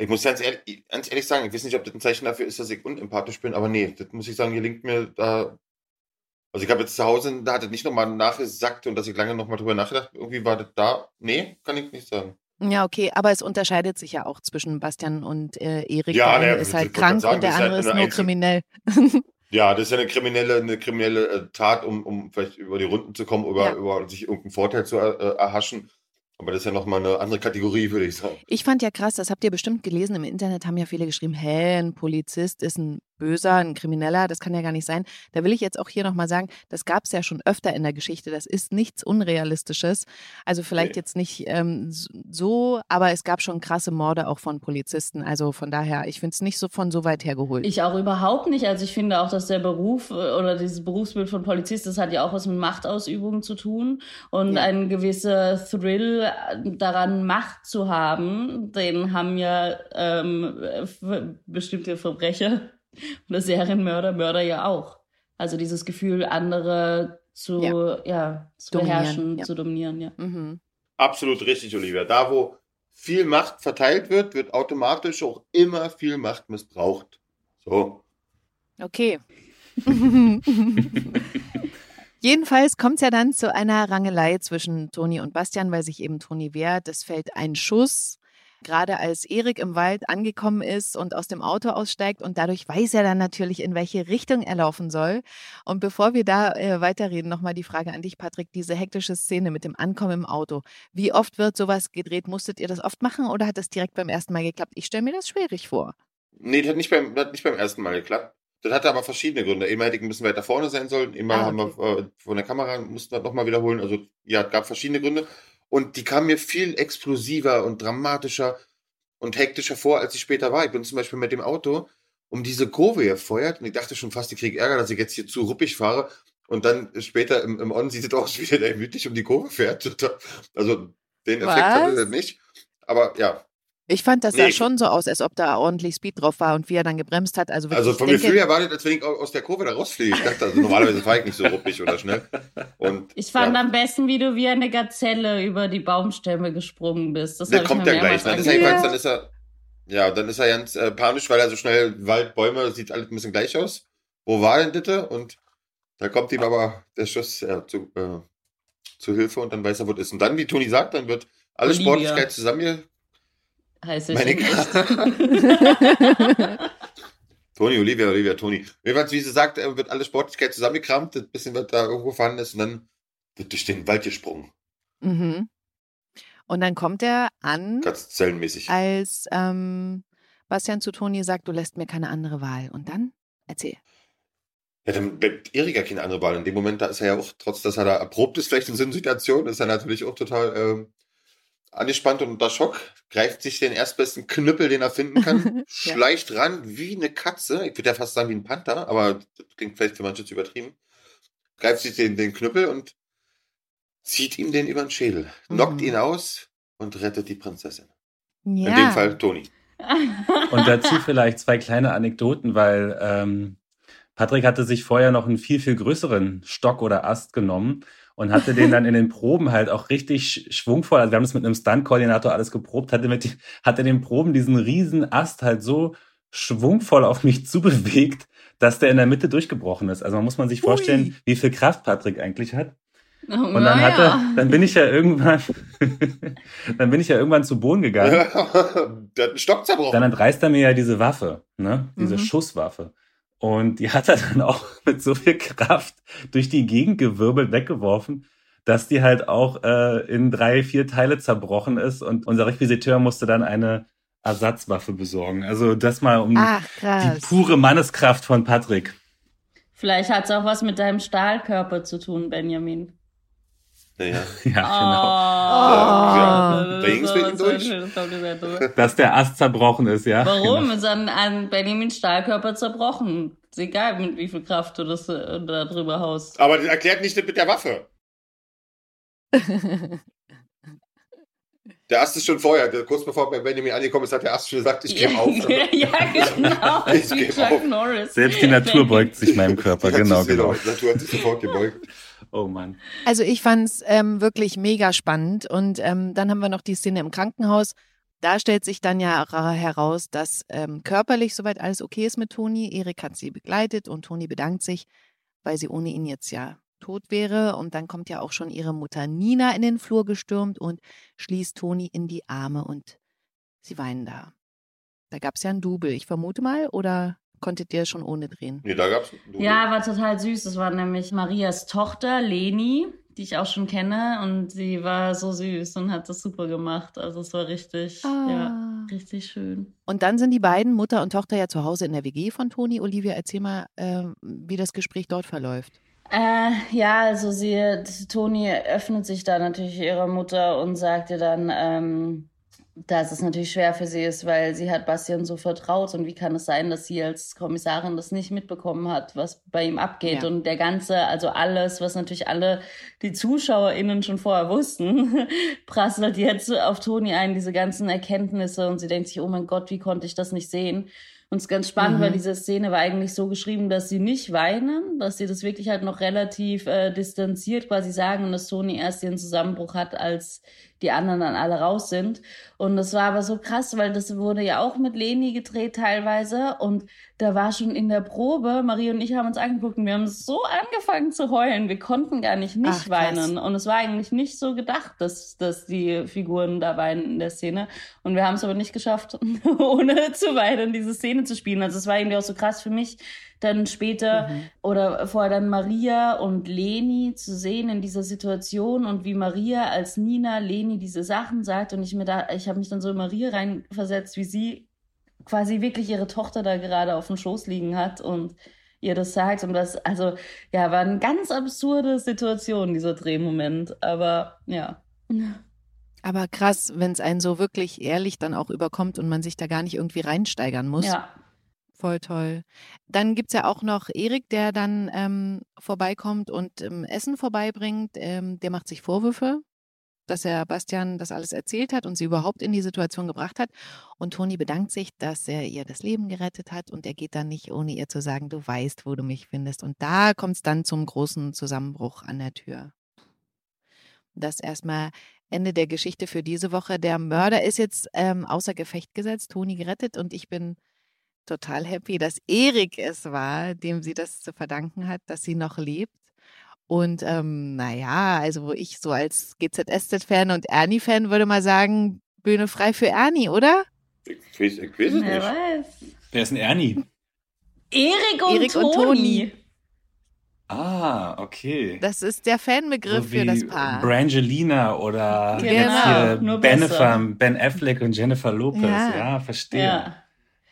Ich muss ganz ehrlich, ganz ehrlich sagen, ich weiß nicht, ob das ein Zeichen dafür ist, dass ich unempathisch bin, aber nee, das muss ich sagen, gelingt mir da. Also ich habe jetzt zu Hause, da hat es nicht nochmal nachgesackt und dass ich lange nochmal drüber nachgedacht, irgendwie war das da. Nee, kann ich nicht sagen. Ja, okay, aber es unterscheidet sich ja auch zwischen Bastian und äh, Erik. Ja, der eine ne, ist halt krank sagen, und der ist halt andere ist eine nur Einzel- kriminell. Ja, das ist ja eine kriminelle, eine kriminelle äh, Tat, um, um vielleicht über die Runden zu kommen, über, Ja. über sich irgendeinen Vorteil zu äh, erhaschen. Aber das ist ja nochmal eine andere Kategorie, würde ich sagen. Ich fand ja krass, das habt ihr bestimmt gelesen, im Internet haben ja viele geschrieben, hä, ein Polizist ist ein Böser, ein Krimineller, das kann ja gar nicht sein. Da will ich jetzt auch hier nochmal sagen, das gab es ja schon öfter in der Geschichte, das ist nichts Unrealistisches. Also vielleicht Nee. jetzt nicht ähm, so, aber es gab schon krasse Morde auch von Polizisten. Also von daher, ich finde es nicht so von so weit hergeholt. Ich auch überhaupt nicht. Also ich finde auch, dass der Beruf äh, oder dieses Berufsbild von Polizist, das hat ja auch was mit Machtausübung zu tun. Und Ja. ein gewisser Thrill äh, daran, Macht zu haben, den haben ja ähm, f- bestimmte Verbrecher oder Serienmörder, Mörder ja auch. Also dieses Gefühl, andere zu, ja. zu Dominieren, beherrschen, ja. zu dominieren, ja. Mhm. Absolut richtig, Olivia. Da, wo viel Macht verteilt wird, wird automatisch auch immer viel Macht missbraucht. So. Okay. Jedenfalls kommt es ja dann zu einer Rangelei zwischen Toni und Bastian, weil sich eben Toni wehrt. Es fällt ein Schuss, gerade als Erik im Wald angekommen ist und aus dem Auto aussteigt. Und dadurch weiß er dann natürlich, in welche Richtung er laufen soll. Und bevor wir da äh, weiterreden, nochmal die Frage an dich, Patrick. Diese hektische Szene mit dem Ankommen im Auto. Wie oft wird sowas gedreht? Musstet ihr das oft machen oder hat das direkt beim ersten Mal geklappt? Ich stelle mir das schwierig vor. Nee, das hat nicht beim, das hat nicht beim ersten Mal geklappt. Das hatte aber verschiedene Gründe. Immer hätte ich ein bisschen weiter vorne sein sollen, immer Ah, haben wir äh, von der Kamera, mussten wir nochmal wiederholen. Also ja, es gab verschiedene Gründe. Und die kamen mir viel explosiver und dramatischer und hektischer vor, als ich später war. Ich bin zum Beispiel mit dem Auto um diese Kurve gefeuert und ich dachte schon fast, ich kriege Ärger, dass ich jetzt hier zu ruppig fahre. Und dann später im, im On sieht es aus, wie der gemütlich um die Kurve fährt. Also den Effekt Was? hatte das nicht. Aber ja, Ich fand, das Nee. sah schon so aus, als ob da ordentlich Speed drauf war und wie er dann gebremst hat. Also, Also vom Gefühl her war das, als wenn ich aus der Kurve da rausfliege. Ich dachte, also normalerweise fahre ich nicht so ruppig oder schnell. Und Ich fand ja, am besten, wie du wie eine Gazelle über die Baumstämme gesprungen bist. Das ich kommt ja gleich. mehrmals Dann ist er angeguckt. jedenfalls, dann ist er, ja, dann ist er ganz äh, panisch, weil er so schnell Wald, Bäume, sieht alles ein bisschen gleich aus. Wo war denn Ditte? Und da kommt ihm aber der Schuss ja, zu, äh, zu Hilfe und dann weiß er, wo es ist. Und dann, wie Toni sagt, dann wird alle Olivia. Sportlichkeit zusammen. Heißt es Meine in echt. Toni, Olivia, Olivia, Toni. Jedenfalls, wie sie sagt, äh, wird alle Sportlichkeit zusammengekramt, das bisschen wird da irgendwo vorhanden ist und dann wird durch den Wald gesprungen. Mhm. Und dann kommt er an, Ganz zellenmäßig. als ähm, Bastian zu Toni sagt, du lässt mir keine andere Wahl. Und dann? Erzähl. Ja, dann bleibt Erika keine andere Wahl. In dem Moment, da ist er ja auch, trotz dass er da erprobt ist, vielleicht in so einer Situation, ist er natürlich auch total ähm, angespannt und unter Schock, greift sich den erstbesten Knüppel, den er finden kann, Ja. schleicht ran wie eine Katze, ich würde ja fast sagen wie ein Panther, aber das klingt vielleicht für manche zu übertrieben, greift sich den, den Knüppel und zieht ihm den über den Schädel, knockt Mhm. ihn aus und rettet die Prinzessin. Ja. In dem Fall Toni. Und dazu vielleicht zwei kleine Anekdoten, weil ähm, Patrick hatte sich vorher noch einen viel, viel größeren Stock oder Ast genommen und hatte den dann in den Proben halt auch richtig sch- schwungvoll. Also wir haben das mit einem Stunt-Koordinator alles geprobt, hatte mit hatte den Proben diesen riesen Ast halt so schwungvoll auf mich zubewegt, dass der in der Mitte durchgebrochen ist. Also man muss man sich vorstellen, Ui. wie viel Kraft Patrick eigentlich hat. Und Und dann hat er, dann bin ich ja irgendwann, dann bin ich ja irgendwann zu Boden gegangen. der hat einen Stock zerbrochen. Dann entreißt er mir ja diese Waffe, ne? Diese Mhm. Schusswaffe. Und die hat er dann auch mit so viel Kraft durch die Gegend gewirbelt, weggeworfen, dass die halt auch äh, in drei, vier Teile zerbrochen ist. Und unser Requisiteur musste dann eine Ersatzwaffe besorgen. Also das mal um Ach, die pure Manneskraft von Patrick. Vielleicht hat es auch was mit deinem Stahlkörper zu tun, Benjamin. Naja. Ja, Oh. Ja, da ging's mit ihm durch. genau. Dass der Ast zerbrochen ist, ja. Warum? Genau. Ist an, an Benjamins Stahlkörper zerbrochen. Ist egal, mit wie viel Kraft du das äh, da drüber haust. Aber das erklärt nicht mit der Waffe. Der Ast ist schon vorher, kurz bevor bei Benjamin angekommen ist, hat der Ast schon gesagt, ich gebe auf. ja, genau. Ich wie geb Chuck auf. Norris. Selbst die Natur beugt sich meinem Körper, genau, genau. Die Natur hat sich sofort gebeugt. Oh Mann. Also ich fand's ähm, wirklich mega spannend. Und ähm, dann haben wir noch die Szene im Krankenhaus. Da stellt sich dann ja ra- heraus, dass ähm, körperlich soweit alles okay ist mit Toni. Erik hat sie begleitet und Toni bedankt sich, weil sie ohne ihn jetzt ja tot wäre. Und dann kommt ja auch schon ihre Mutter Nina in den Flur gestürmt und schließt Toni in die Arme und sie weinen da. Da gab's ja ein Double, ich vermute mal, oder konntet ihr schon ohne drehen? Nee, da gab's. Ja, war total süß. Das war nämlich Marias Tochter, Leni, die ich auch schon kenne. Und sie war so süß und hat das super gemacht. Also es war richtig, ja, Ah. richtig schön. Und dann sind die beiden, Mutter und Tochter, ja zu Hause in der WG von Toni. Olivia, erzähl mal, ähm, wie das Gespräch dort verläuft. Äh, ja, also sie, Toni öffnet sich da natürlich ihrer Mutter und sagt ihr dann, ähm, dass es natürlich schwer für sie ist, weil sie hat Bastian so vertraut und wie kann es sein, dass sie als Kommissarin das nicht mitbekommen hat, was bei ihm abgeht Ja. und der ganze, also alles, was natürlich alle die ZuschauerInnen schon vorher wussten, prasselt jetzt auf Toni ein, diese ganzen Erkenntnisse und sie denkt sich, oh mein Gott, wie konnte ich das nicht sehen? Und es ist ganz spannend, Mhm. weil diese Szene war eigentlich so geschrieben, dass sie nicht weinen, dass sie das wirklich halt noch relativ äh, distanziert quasi sagen und dass Toni erst ihren Zusammenbruch hat, als die anderen dann alle raus sind. Und das war aber so krass, weil das wurde ja auch mit Leni gedreht teilweise und da war schon in der Probe, Marie und ich haben uns angeguckt und wir haben so angefangen zu heulen. Wir konnten gar nicht nicht Ach, weinen. Und es war eigentlich nicht so gedacht, dass, dass die Figuren da weinen in der Szene. Und wir haben es aber nicht geschafft, ohne zu weinen, diese Szene zu spielen. Also es war irgendwie auch so krass für mich, dann später Mhm. oder vorher dann Maria und Leni zu sehen in dieser Situation und wie Maria als Nina Leni diese Sachen sagt und ich mir da, ich habe mich dann so in Maria reinversetzt, wie sie quasi wirklich ihre Tochter da gerade auf dem Schoß liegen hat und ihr das sagt. Und das, also, ja, war eine ganz absurde Situation, dieser Drehmoment. Aber ja. Aber krass, wenn es einen so wirklich ehrlich dann auch überkommt und man sich da gar nicht irgendwie reinsteigern muss. Ja. Voll toll. Dann gibt's ja auch noch Erik, der dann ähm, vorbeikommt und ähm, Essen vorbeibringt. Ähm, der macht sich Vorwürfe, dass er Bastian das alles erzählt hat und sie überhaupt in die Situation gebracht hat. Und Toni bedankt sich, dass er ihr das Leben gerettet hat und er geht dann nicht, ohne ihr zu sagen, du weißt, wo du mich findest. Und da kommt's dann zum großen Zusammenbruch an der Tür. Das erstmal Ende der Geschichte für diese Woche. Der Mörder ist jetzt ähm, außer Gefecht gesetzt, Toni gerettet und ich bin total happy, dass Erik es war, dem sie das zu verdanken hat, dass sie noch lebt. Und ähm, naja, also wo ich so als GZSZ-Fan und Ernie-Fan würde mal sagen, Bühne frei für Ernie, oder? Ich weiß, ich weiß es Wer nicht. weiß. Wer ist denn Ernie? Erik und, Erik und Toni. Toni. Ah, okay. Das ist der Fanbegriff so für das Paar. Brangelina oder Genau, besser. Ben Affleck und Jennifer Lopez. Ja. Ja, verstehe. Ja.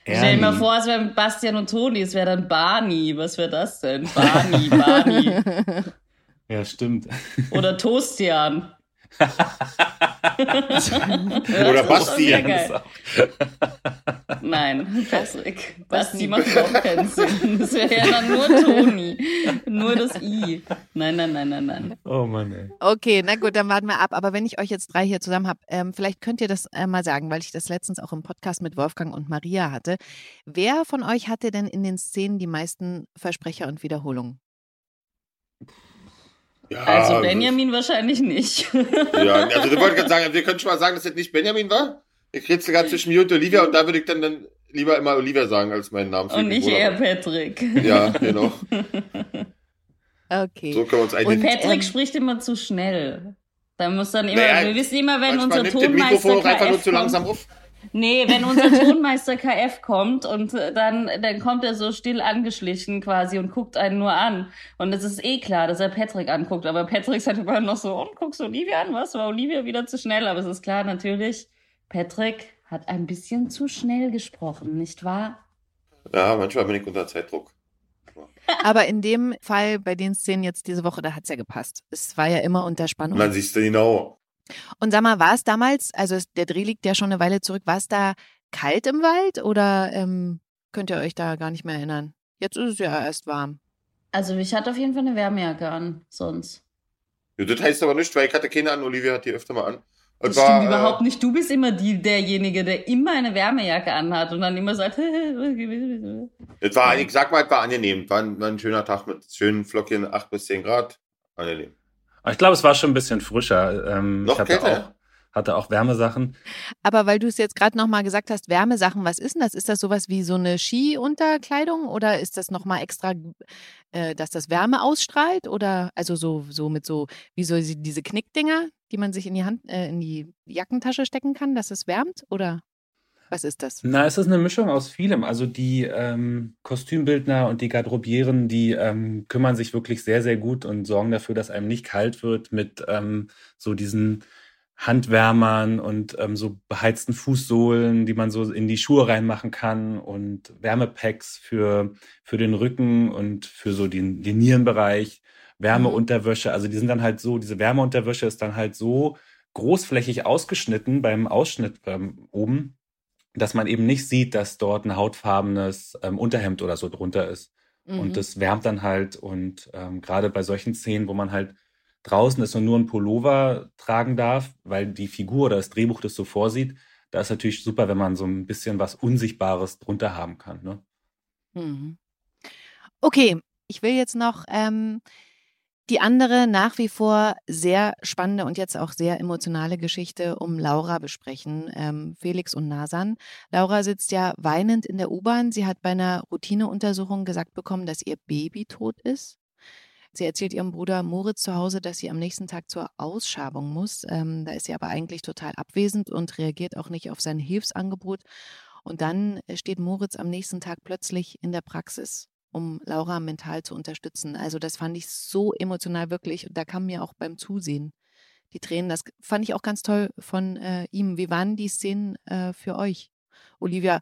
Stell dir mal vor, es wäre mit Bastian und Toni, es wäre dann Barney. Was wäre das denn? Barney, Barney. Ja, stimmt. Oder Toastian. Oder Bastian. Nein, Patrick. Basti macht überhaupt keinen Sinn. Das wäre ja dann nur Toni. Nur das I. Nein, nein, nein, nein, nein. Oh Mann, ey. Okay, na gut, dann warten wir ab. Aber wenn ich euch jetzt drei hier zusammen habe, ähm, vielleicht könnt ihr das äh, mal sagen, weil ich das letztens auch im Podcast mit Wolfgang und Maria hatte. Wer von euch hatte denn in den Szenen die meisten Versprecher und Wiederholungen? Ja, Also Benjamin wahrscheinlich nicht. Ja, also du wolltest gerade sagen, wir können schon mal sagen, dass das nicht Benjamin war. Ich rede gerade zwischen mir und Olivia und da würde ich dann, dann lieber immer Olivia sagen als meinen Namen. Und nicht er, Patrick. Ja, genau. Okay. So können wir uns Und. Patrick ähm, spricht immer zu schnell. Da muss dann immer, Naja, wir wissen immer, wenn unser nimmt das Mikrofon Tonmeister einfach nur zu langsam auf. Nee, wenn unser Tonmeister KF kommt und äh, dann, dann kommt er so still angeschlichen quasi und guckt einen nur an. Und es ist eh klar, dass er Patrick anguckt. Aber Patrick sagt immer noch so, und guckst du Olivia an? Was? War Olivia wieder zu schnell? Aber es ist klar, natürlich, Patrick hat ein bisschen zu schnell gesprochen, nicht wahr? Ja, manchmal bin ich unter Zeitdruck. Aber in dem Fall, bei den Szenen jetzt diese Woche, da hat's ja gepasst. Es war ja immer unter Und Spannung. dann siehst du genau. Und sag mal, war es damals, also der Dreh liegt ja schon eine Weile zurück, war es da kalt im Wald oder ähm, könnt ihr euch da gar nicht mehr erinnern? Jetzt ist es ja erst warm. Also ich hatte auf jeden Fall eine Wärmejacke an, sonst. Ja, das heißt aber nicht, weil ich hatte keine an. Olivia hat die öfter mal an. Das Und stimmt war, überhaupt nicht. Du bist immer die, derjenige, der immer eine Wärmejacke anhat und dann immer sagt, Äh, es war, ich sag mal, es war angenehm. War ein, war ein schöner Tag mit schönen Flockchen, 8 bis 10 Grad. Angenehm. Aber ich glaube, es war schon ein bisschen frischer. Ähm, Noch ich hatte kälter? auch, hatte auch Wärmesachen. Aber weil du es jetzt gerade nochmal gesagt hast, Wärmesachen, was ist denn das? Ist das sowas wie so eine Skiunterkleidung oder ist das nochmal extra, äh, dass das Wärme ausstrahlt? Oder also so, so mit so, wie so diese Knickdinger, die man sich in die Hand, äh, in die Jackentasche stecken kann, dass es wärmt? Oder was ist das? Na, es ist eine Mischung aus vielem. Also die ähm, Kostümbildner und die Garderobieren, die ähm, kümmern sich wirklich sehr, sehr gut und sorgen dafür, dass einem nicht kalt wird mit ähm, so diesen Handwärmern und ähm, so beheizten Fußsohlen, die man so in die Schuhe reinmachen kann und Wärmepacks für, für den Rücken und für so den, den Nierenbereich, Wärmeunterwäsche. Also die sind dann halt so, diese Wärmeunterwäsche ist dann halt so großflächig ausgeschnitten beim Ausschnitt ähm, oben, dass man eben nicht sieht, dass dort ein hautfarbenes ähm, Unterhemd oder so drunter ist. Mhm. Und das wärmt dann halt. Und ähm, gerade bei solchen Szenen, wo man halt draußen ist und nur ein Pullover tragen darf, weil die Figur oder das Drehbuch das so vorsieht, da ist natürlich super, wenn man so ein bisschen was Unsichtbares drunter haben kann. Ne? Mhm. Okay, ich will jetzt noch ähm, die andere nach wie vor sehr spannende und jetzt auch sehr emotionale Geschichte um Laura besprechen, ähm, Felix und Nasan. Laura sitzt ja weinend in der U-Bahn. Sie hat bei einer Routineuntersuchung gesagt bekommen, dass ihr Baby tot ist. Sie erzählt ihrem Bruder Moritz zu Hause, dass sie am nächsten Tag zur Ausschabung muss. Ähm, da ist sie aber eigentlich total abwesend und reagiert auch nicht auf sein Hilfsangebot. Und dann steht Moritz am nächsten Tag plötzlich in der Praxis, um Laura mental zu unterstützen. Also das fand ich so emotional wirklich. Und da kam mir auch beim Zusehen die Tränen. Das fand ich auch ganz toll von äh, ihm. Wie waren die Szenen äh, für euch? Olivia,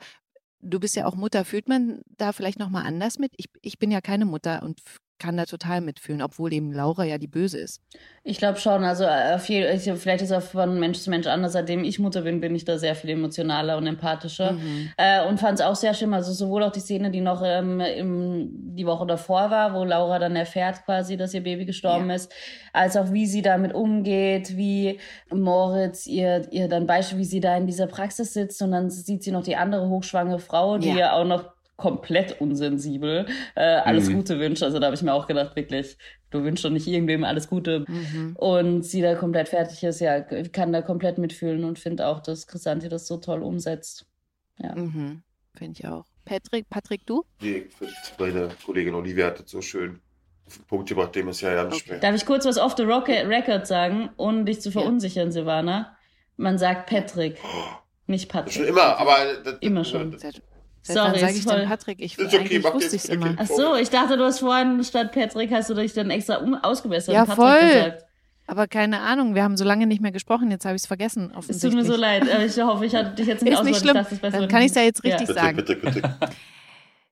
du bist ja auch Mutter. Fühlt man da vielleicht nochmal anders mit? Ich, ich bin ja keine Mutter und kann da total mitfühlen, obwohl eben Laura ja die Böse ist. Ich glaube schon, also äh, viel, vielleicht ist es auch von Mensch zu Mensch anders. Seitdem ich Mutter bin, bin ich da sehr viel emotionaler und empathischer mhm. äh, und fand es auch sehr schlimm. Also sowohl auch die Szene, die noch ähm, im, die Woche davor war, wo Laura dann erfährt quasi, dass ihr Baby gestorben ja. ist, als auch wie sie damit umgeht, wie Moritz ihr, ihr dann Beispiel, wie sie da in dieser Praxis sitzt und dann sieht sie noch die andere hochschwangere Frau, die ja, ja auch noch komplett unsensibel äh, alles mhm. Gute wünscht. Also da habe ich mir auch gedacht, wirklich, du wünschst doch nicht irgendwem alles Gute. Mhm. Und sie da komplett fertig ist, ja, kann da komplett mitfühlen und finde auch, dass Chrisanti das so toll umsetzt. Ja. Mhm. Finde ich auch. Patrick, Patrick, du? Nee, meine Kollegin Olivia hat das so schön auf den Punkt gebracht, dem ist ja ja nicht okay. Darf ich kurz was off the record sagen, ohne dich zu verunsichern, ja. Silvana? Man sagt Patrick, nicht Patrick. Schon immer, aber das, immer schon. Das, Seit Sorry, wann sage ich voll... denn Patrick? Ich, ist okay, eigentlich wusste ich es immer. Ach so, ich dachte, du hast vorhin statt Patrick hast du dich dann extra um, ausgebessert ja, Patrick voll. gesagt. Aber keine Ahnung, wir haben so lange nicht mehr gesprochen, jetzt habe ich es vergessen. Es tut mir so leid, ich hoffe, ich hatte dich jetzt nicht Ist nicht schlimm, dann kann ich es ja jetzt richtig ja. sagen. Bitte, bitte, bitte.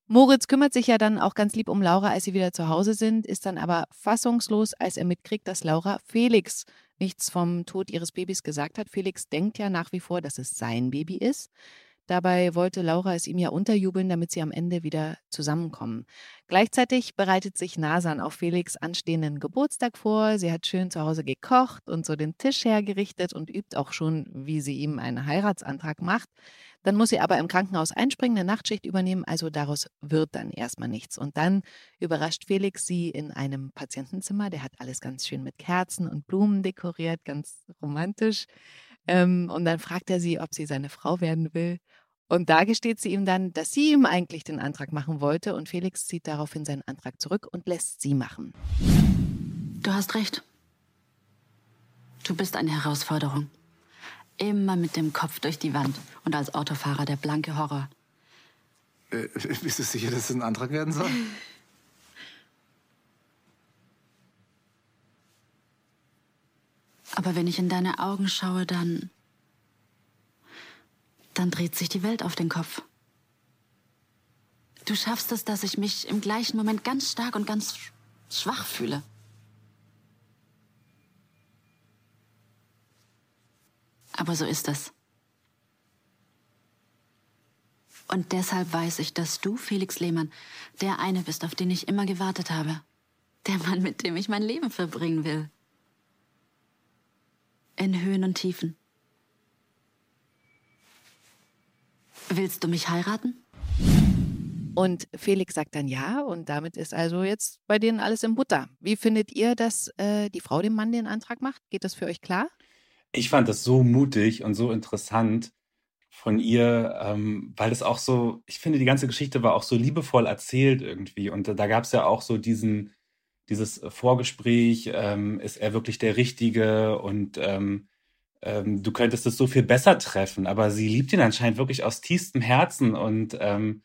Moritz kümmert sich ja dann auch ganz lieb um Laura, als sie wieder zu Hause sind, ist dann aber fassungslos, als er mitkriegt, dass Laura Felix nichts vom Tod ihres Babys gesagt hat. Felix denkt ja nach wie vor, dass es sein Baby ist. Dabei wollte Laura es ihm ja unterjubeln, damit sie am Ende wieder zusammenkommen. Gleichzeitig bereitet sich Nasan auf Felix anstehenden Geburtstag vor. Sie hat schön zu Hause gekocht und so den Tisch hergerichtet und übt auch schon, wie sie ihm einen Heiratsantrag macht. Dann muss sie aber im Krankenhaus einspringen, eine Nachtschicht übernehmen, also daraus wird dann erstmal nichts. Und dann überrascht Felix sie in einem Patientenzimmer. Der hat alles ganz schön mit Kerzen und Blumen dekoriert, ganz romantisch. Ähm, und dann fragt er sie, ob sie seine Frau werden will. Und da gesteht sie ihm dann, dass sie ihm eigentlich den Antrag machen wollte und Felix zieht daraufhin seinen Antrag zurück und lässt sie machen. Du hast recht. Du bist eine Herausforderung. Immer mit dem Kopf durch die Wand und als Autofahrer der blanke Horror. Äh, bist du sicher, dass es ein Antrag werden soll? Aber wenn ich in deine Augen schaue, dann. dann dreht sich die Welt auf den Kopf. Du schaffst es, dass ich mich im gleichen Moment ganz stark und ganz schwach fühle. Aber so ist es. Und deshalb weiß ich, dass du, Felix Lehmann, der eine bist, auf den ich immer gewartet habe. Der Mann, mit dem ich mein Leben verbringen will in Höhen und Tiefen. Willst du mich heiraten? Und Felix sagt dann ja und damit ist also jetzt bei denen alles im Butter. Wie findet ihr, dass äh, die Frau dem Mann den Antrag macht? Geht das für euch klar? Ich fand das so mutig und so interessant von ihr, ähm, weil es auch so, ich finde, die ganze Geschichte war auch so liebevoll erzählt irgendwie. Und da gab es ja auch so diesen, dieses Vorgespräch, ähm, ist er wirklich der Richtige und ähm, ähm, du könntest es so viel besser treffen, aber sie liebt ihn anscheinend wirklich aus tiefstem Herzen und ähm,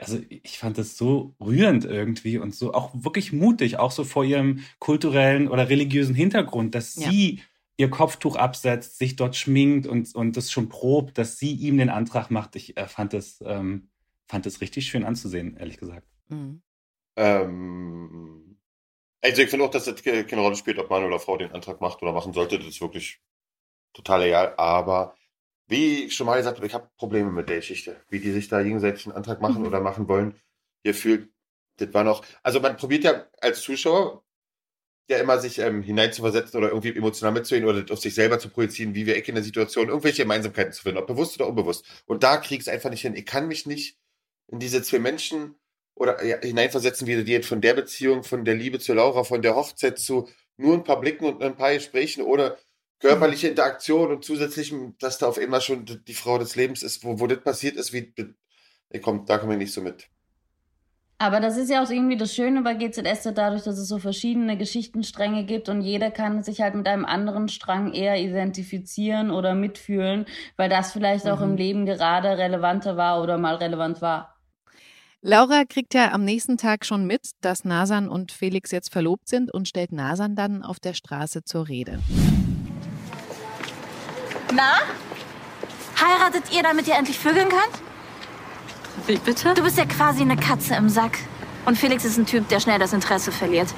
also ich fand das so rührend irgendwie und so auch wirklich mutig, auch so vor ihrem kulturellen oder religiösen Hintergrund, dass ja. sie ihr Kopftuch absetzt, sich dort schminkt und, und das schon probt, dass sie ihm den Antrag macht. Ich äh, fand das, ähm, fand das richtig schön anzusehen, ehrlich gesagt. Mhm. Ähm, also ich finde auch, dass das keine Rolle spielt, ob Mann oder Frau den Antrag macht oder machen sollte. Das ist wirklich total egal. Aber wie ich schon mal gesagt habe, ich habe Probleme mit der Geschichte. Wie die sich da gegenseitig einen Antrag machen mhm. oder machen wollen. Ihr fühlt, das war noch. Also man probiert ja als Zuschauer ja immer sich ähm, hineinzuversetzen oder irgendwie emotional mitzugehen oder auf sich selber zu projizieren, wie wir in der Situation irgendwelche Gemeinsamkeiten zu finden, ob bewusst oder unbewusst. Und da krieg ich es einfach nicht hin. Ich kann mich nicht in diese zwei Menschen oder ja, hineinversetzen, wie die jetzt von der Beziehung, von der Liebe zu Laura, von der Hochzeit zu nur ein paar Blicken und ein paar Gesprächen oder körperliche Interaktion und zusätzlichem, dass da auf einmal schon die Frau des Lebens ist, wo, wo das passiert ist, wie, komm, da komme ich nicht so mit. Aber das ist ja auch irgendwie das Schöne bei GZS dadurch, dass es so verschiedene Geschichtenstränge gibt und jeder kann sich halt mit einem anderen Strang eher identifizieren oder mitfühlen, weil das vielleicht mhm. auch im mhm. Leben gerade relevanter war oder mal relevant war. Laura kriegt ja am nächsten Tag schon mit, dass Nasan und Felix jetzt verlobt sind und stellt Nasan dann auf der Straße zur Rede. Na? Heiratet ihr, damit ihr endlich vögeln könnt? Wie bitte? Du bist ja quasi eine Katze im Sack. Und Felix ist ein Typ, der schnell das Interesse verliert.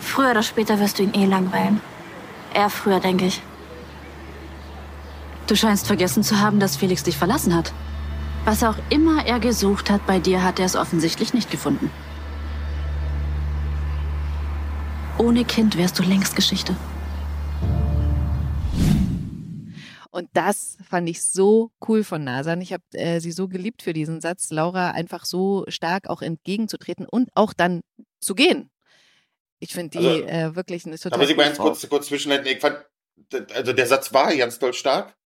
Früher oder später wirst du ihn eh langweilen. Eher früher, denke ich. Du scheinst vergessen zu haben, dass Felix dich verlassen hat. Was auch immer er gesucht hat, bei dir hat er es offensichtlich nicht gefunden. Ohne Kind wärst du längst Geschichte. Und das fand ich so cool von Nasan. Ich habe äh, sie so geliebt für diesen Satz, Laura einfach so stark auch entgegenzutreten und auch dann zu gehen. Ich finde die Also, äh, wirklich eine total. Aber Sie Frau. kurz, kurz zwischenhalten, ich fand, also der Satz war ganz doll stark,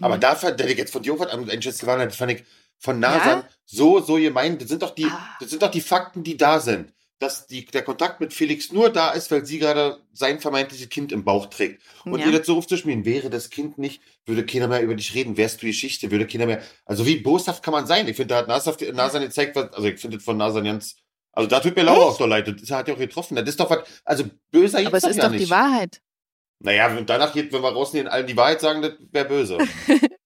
aber Mhm. da fand, der ich jetzt von Jofert einschätzt war, das fand ich von Nasan Ja? so, so gemeint. Das sind doch die, Ah. das sind doch die Fakten, die da sind. Dass die, der Kontakt mit Felix nur da ist, weil sie gerade sein vermeintliches Kind im Bauch trägt. Und Ja. ihr das so aufzuschmieren, wäre das Kind nicht, würde keiner mehr über dich reden, wärst du Geschichte, würde keiner mehr, also wie boshaft kann man sein? Ich finde, da hat Nasan, Nasan gezeigt, was, also ich finde von Nasan ganz, also da tut mir Laura auch doch leid, das hat ja auch getroffen. Das ist doch was, also böser Aber es ist doch nicht. die Wahrheit. Naja, wenn danach geht, wenn wir rausnehmen, allen die Wahrheit sagen, das wäre böse.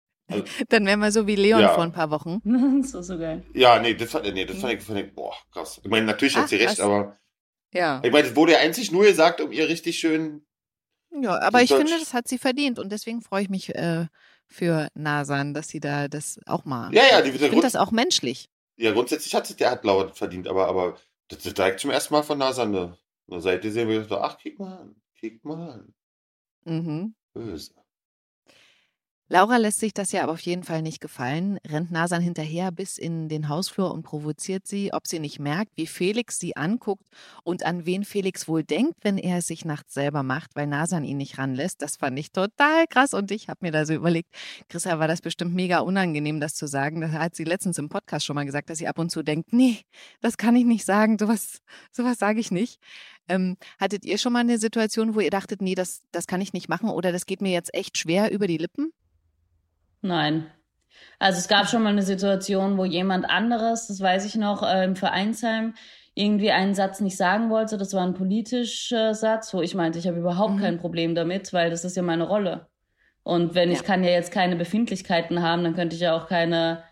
Dann wären wir so wie Leon Ja. vor ein paar Wochen. das war so geil. ja, nee, das fand, nee, das fand ich, fand ich, boah, krass. Ich meine, natürlich hat Ach, sie recht, krass. aber Ja. ich meine, es wurde ja einzig nur gesagt, um ihr richtig schön, Ja, aber ich finde, Deutsch- das hat sie verdient und deswegen freue ich mich äh, für Nasan, dass sie da das auch mal. ja, ja, die, ich der finde das auch menschlich. ja, grundsätzlich hat sie, der hat Laura verdient, aber, aber, das ist direkt zum ersten Mal von NASA eine, eine Seite sehen, wo ich dachte, ach, kick mal an, kick mal an, Mhm. böse. Laura lässt sich das ja aber auf jeden Fall nicht gefallen, rennt Nasan hinterher bis in den Hausflur und provoziert sie, ob sie nicht merkt, wie Felix sie anguckt und an wen Felix wohl denkt, wenn er es sich nachts selber macht, weil Nasan ihn nicht ranlässt. Das fand ich total krass und ich habe mir da so überlegt, Chrissa war das bestimmt mega unangenehm, das zu sagen. Das hat sie letztens im Podcast schon mal gesagt, dass sie ab und zu denkt, nee, das kann ich nicht sagen, sowas, sowas sage ich nicht. Ähm, hattet ihr schon mal eine Situation, wo ihr dachtet, nee, das, das kann ich nicht machen oder das geht mir jetzt echt schwer über die Lippen? Nein. Also es gab schon mal eine Situation, wo jemand anderes, das weiß ich noch, äh, im Vereinsheim irgendwie einen Satz nicht sagen wollte. Das war ein politischer Satz, wo ich meinte, ich habe überhaupt Mhm. kein Problem damit, weil das ist ja meine Rolle. Und wenn ich Ja. kann ja jetzt keine Befindlichkeiten haben, dann könnte ich ja auch keine,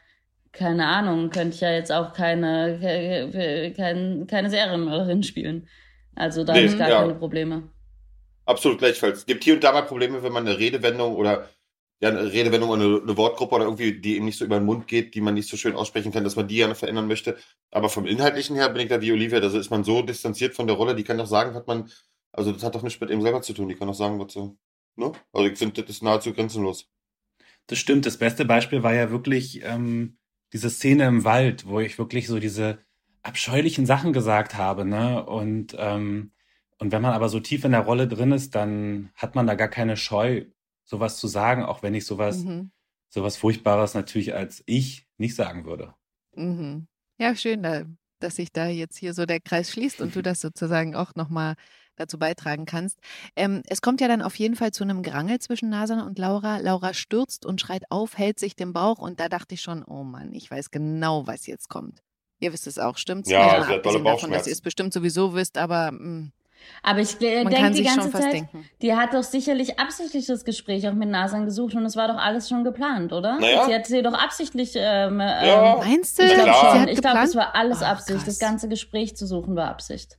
keine Ahnung, könnte ich ja jetzt auch keine, ke- kein, keine Serienmörderin spielen. Also da Nee, habe ich gar ja. keine Probleme. Absolut gleichfalls. Es gibt hier und da mal Probleme, wenn man eine Redewendung oder ja, eine Redewendung oder eine, eine Wortgruppe oder irgendwie, die eben nicht so über den Mund geht, die man nicht so schön aussprechen kann, dass man die gerne verändern möchte. Aber vom Inhaltlichen her bin ich da wie Olivia, also ist man so distanziert von der Rolle, die kann doch sagen, was man, also das hat doch nichts mit ihm selber zu tun, die kann doch sagen, was so, ne? Also ich finde, das ist nahezu grenzenlos. Das stimmt. Das beste Beispiel war ja wirklich ähm, diese Szene im Wald, wo ich wirklich so diese abscheulichen Sachen gesagt habe, ne? Und ähm, und wenn man aber so tief in der Rolle drin ist, dann hat man da gar keine Scheu, sowas zu sagen, auch wenn ich sowas Mhm. sowas Furchtbares natürlich als ich nicht sagen würde. Mhm. Ja, schön, da, dass sich da jetzt hier so der Kreis schließt und du das sozusagen auch nochmal dazu beitragen kannst. Ähm, es kommt ja dann auf jeden Fall zu einem Gerangel zwischen Nasan und Laura. Laura stürzt und schreit auf, hält sich den Bauch und da dachte ich schon, oh Mann, ich weiß genau, was jetzt kommt. Ihr wisst es auch, stimmt's? Ja, Mal sie hat dolle davon, dass ihr es bestimmt sowieso wisst, aber mh, Aber ich äh, man denke kann die sich ganze schon fast Zeit, denken. die hat doch sicherlich absichtlich das Gespräch auch mit Nasan gesucht und es war doch alles schon geplant, oder? Naja. Sie hat sie doch absichtlich. Ähm, Ja. ähm, Meinst du? ich glaube das geplant? war alles Oh, Absicht. krass. Das ganze Gespräch zu suchen war Absicht.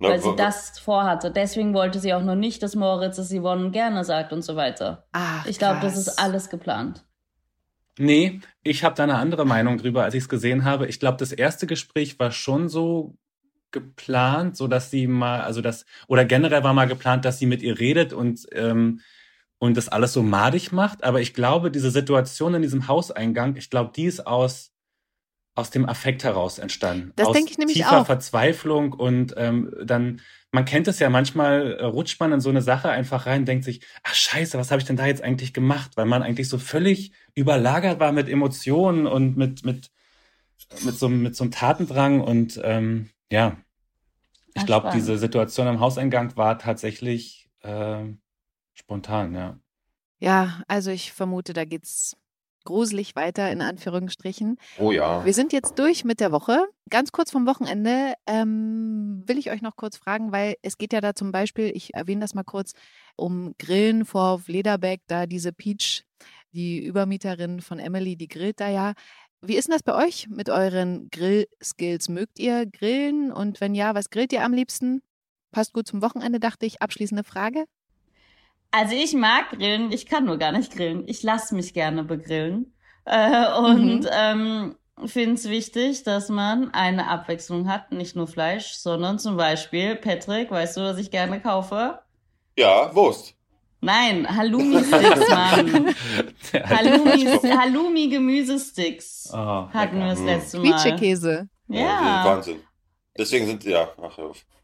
Na, Weil sie das vorhatte. Deswegen wollte sie auch nur nicht, dass Moritz es Yvonne gerne sagt und so weiter. Ach, Ich glaube, das ist alles geplant. Nee, ich habe da eine andere Meinung drüber, als ich es gesehen habe. Ich glaube, das erste Gespräch war schon so geplant, so dass sie mal, also das, oder generell war mal geplant, dass sie mit ihr redet und, ähm, und das alles so madig macht. Aber ich glaube, diese Situation in diesem Hauseingang, ich glaube, die ist aus, aus dem Affekt heraus entstanden. Das aus denke ich nämlich tiefer auch. Verzweiflung und ähm, dann, man kennt es ja, manchmal äh, rutscht man in so eine Sache einfach rein, denkt sich, ach scheiße, was habe ich denn da jetzt eigentlich gemacht? Weil man eigentlich so völlig überlagert war mit Emotionen und mit, mit, mit, so, mit so einem Tatendrang und ähm, ja, ich glaube, diese Situation am Hauseingang war tatsächlich äh, spontan, ja. Ja, also ich vermute, da geht's gruselig weiter, in Anführungsstrichen. Oh ja. Wir sind jetzt durch mit der Woche. Ganz kurz vom Wochenende ähm, will ich euch noch kurz fragen, weil es geht ja da zum Beispiel, ich erwähne das mal kurz, um Grillen vor Lederbeck, da diese Peach, die Übermieterin von Emily, die grillt da ja. wie ist denn das bei euch mit euren Grillskills? Mögt ihr grillen? Und wenn ja, was grillt ihr am liebsten? Passt gut zum Wochenende, dachte ich. Abschließende Frage. Also ich mag grillen, ich kann nur gar nicht grillen. Ich lasse mich gerne begrillen. Äh, und mhm. ähm, finde es wichtig, dass man eine Abwechslung hat, nicht nur Fleisch, sondern zum Beispiel, Patrick, weißt du, was ich gerne kaufe? Ja, Wurst. Nein, Halloumi-Sticks, Mann. Halloumi, Halloumi-Gemüsesticks oh, hatten wir das letzte Mal. Quietschekäse. Ja. ja. Wahnsinn. Deswegen sind, ja, ach,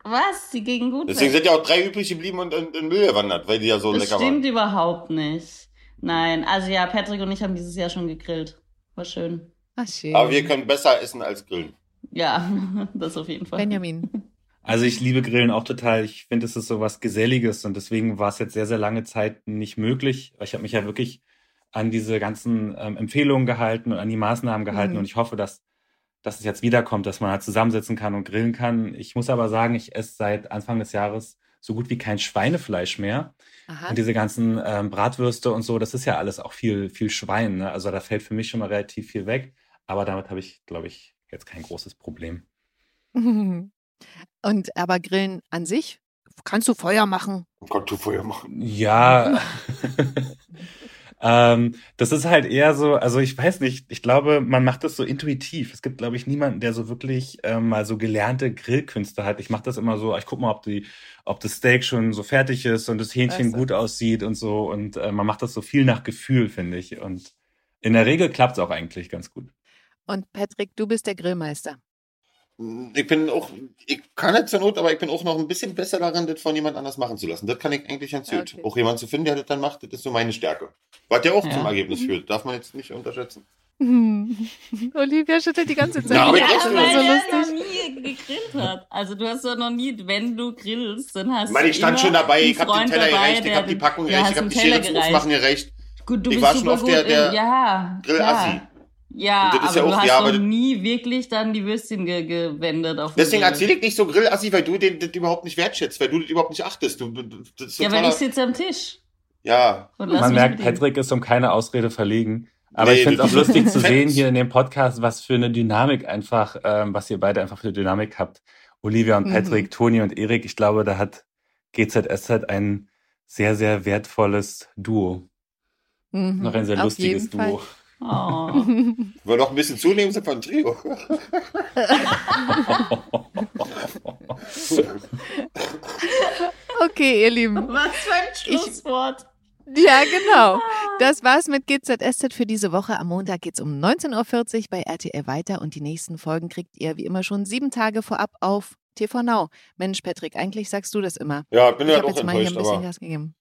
Was? Die gegen gut Deswegen sind ja auch drei übrig geblieben und in, in Müll gewandert, weil die ja so das lecker waren. Das stimmt überhaupt nicht. Nein, also ja, Patrick und ich haben dieses Jahr schon gegrillt. War schön. Ach, schön. Aber wir können besser essen als grillen. Ja, das auf jeden Fall. Benjamin. Also ich liebe Grillen auch total. Ich finde, es ist so was Geselliges und deswegen war es jetzt sehr, sehr lange Zeit nicht möglich. Ich habe mich ja wirklich an diese ganzen ähm, Empfehlungen gehalten und an die Maßnahmen gehalten mhm. und ich hoffe, dass, dass es jetzt wiederkommt, dass man halt zusammensitzen kann und grillen kann. Ich muss aber sagen, ich esse seit Anfang des Jahres so gut wie kein Schweinefleisch mehr. Aha. Und diese ganzen ähm, Bratwürste und so, das ist ja alles auch viel, viel Schwein. Ne? Also da fällt für mich schon mal relativ viel weg. Aber damit habe ich, glaube ich, jetzt kein großes Problem. Und aber Grillen an sich, kannst du Feuer machen? Kannst du Feuer machen? Ja. ähm, das ist halt eher so, also ich weiß nicht, ich glaube, man macht das so intuitiv. Es gibt, glaube ich, niemanden, der so wirklich ähm, mal so gelernte Grillkünste hat. Ich mache das immer so, ich gucke mal, ob die, ob das Steak schon so fertig ist und das Hähnchen also. gut aussieht und so. Und äh, man macht das so viel nach Gefühl, finde ich. Und in der Regel klappt es auch eigentlich ganz gut. Und Patrick, du bist der Grillmeister. Ich bin auch, ich kann nicht zur Not, aber ich bin auch noch ein bisschen besser darin, das von jemand anders machen zu lassen. Das kann ich eigentlich ganz gut. Okay. Auch jemand zu finden, der das dann macht, das ist so meine Stärke. Was ja auch ja. zum Ergebnis führt, darf man jetzt nicht unterschätzen. Olivia schüttelt die ganze Zeit. Ja, aber ich ja, weil so lustig. noch nie gegrillt hat. Also du hast doch noch nie, wenn du grillst, dann hast Mann, ich stand schon dabei, ich habe den Teller gerecht, ich habe die Packung gerecht, ich habe die Schere zum Aufmachen gerecht. Gut, du ich bist war schon auf der, der ja, Grillassi. Ja. Ja, aber ja auch, du hast ja, doch nie wirklich dann die Würstchen ge gewendet auf Deswegen erzähle ich nicht so Grillassi, weil du den, den überhaupt nicht wertschätzt, weil du das überhaupt nicht achtest. Du, ja, weil ich sitze am Tisch. Ja. Man merkt, Patrick ist um keine Ausrede verlegen. Aber nee, ich finde es auch lustig zu sehen hier in dem Podcast, was für eine Dynamik einfach, ähm, was ihr beide einfach für eine Dynamik habt. Olivia und mhm. Patrick, mhm. Toni und Erik. Ich glaube, da hat GZSZ ein sehr, sehr wertvolles Duo. Mhm. Noch ein sehr lustiges Duo. Fall. Oh. Wir noch ein bisschen zunehmen, sind wir ein Trio. okay, ihr Lieben. Was für ein Schlusswort. Ich, ja, genau. Das war's mit GZSZ für diese Woche. Am Montag geht's um 19.40 Uhr bei RTL weiter und die nächsten Folgen kriegt ihr wie immer schon sieben Tage vorab auf TV Now. Mensch, Patrick, eigentlich sagst du das immer. Ja, bin ich ja auch jetzt mal hier ein bisschen Gas gegeben.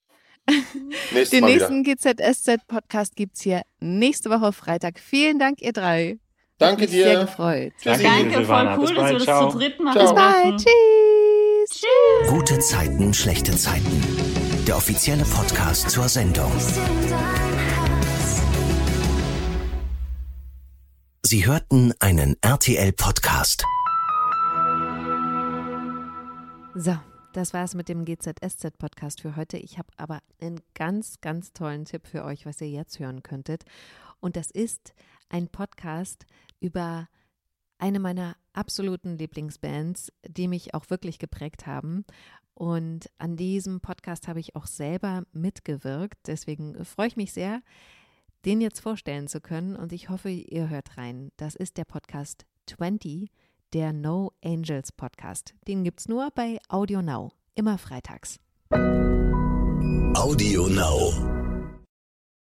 Den nächsten GZSZ-Podcast gibt es hier nächste Woche Freitag. Vielen Dank, ihr drei. Danke dir. Sehr gefreut. Danke, Danke voll cool, dass wir das zu dritt machen. Bis bald. Tschüss. Tschüss. Gute Zeiten, schlechte Zeiten. Der offizielle Podcast zur Sendung. Sie hörten einen RTL-Podcast. So. Das war es mit dem GZSZ-Podcast für heute. Ich habe aber einen ganz, ganz tollen Tipp für euch, was ihr jetzt hören könntet. Und das ist ein Podcast über eine meiner absoluten Lieblingsbands, die mich auch wirklich geprägt haben. Und an diesem Podcast habe ich auch selber mitgewirkt. Deswegen freue ich mich sehr, den jetzt vorstellen zu können. Und ich hoffe, ihr hört rein. Das ist der Podcast 20 der No Angels Podcast. Den gibt's nur bei Audio Now, immer freitags. Audio Now.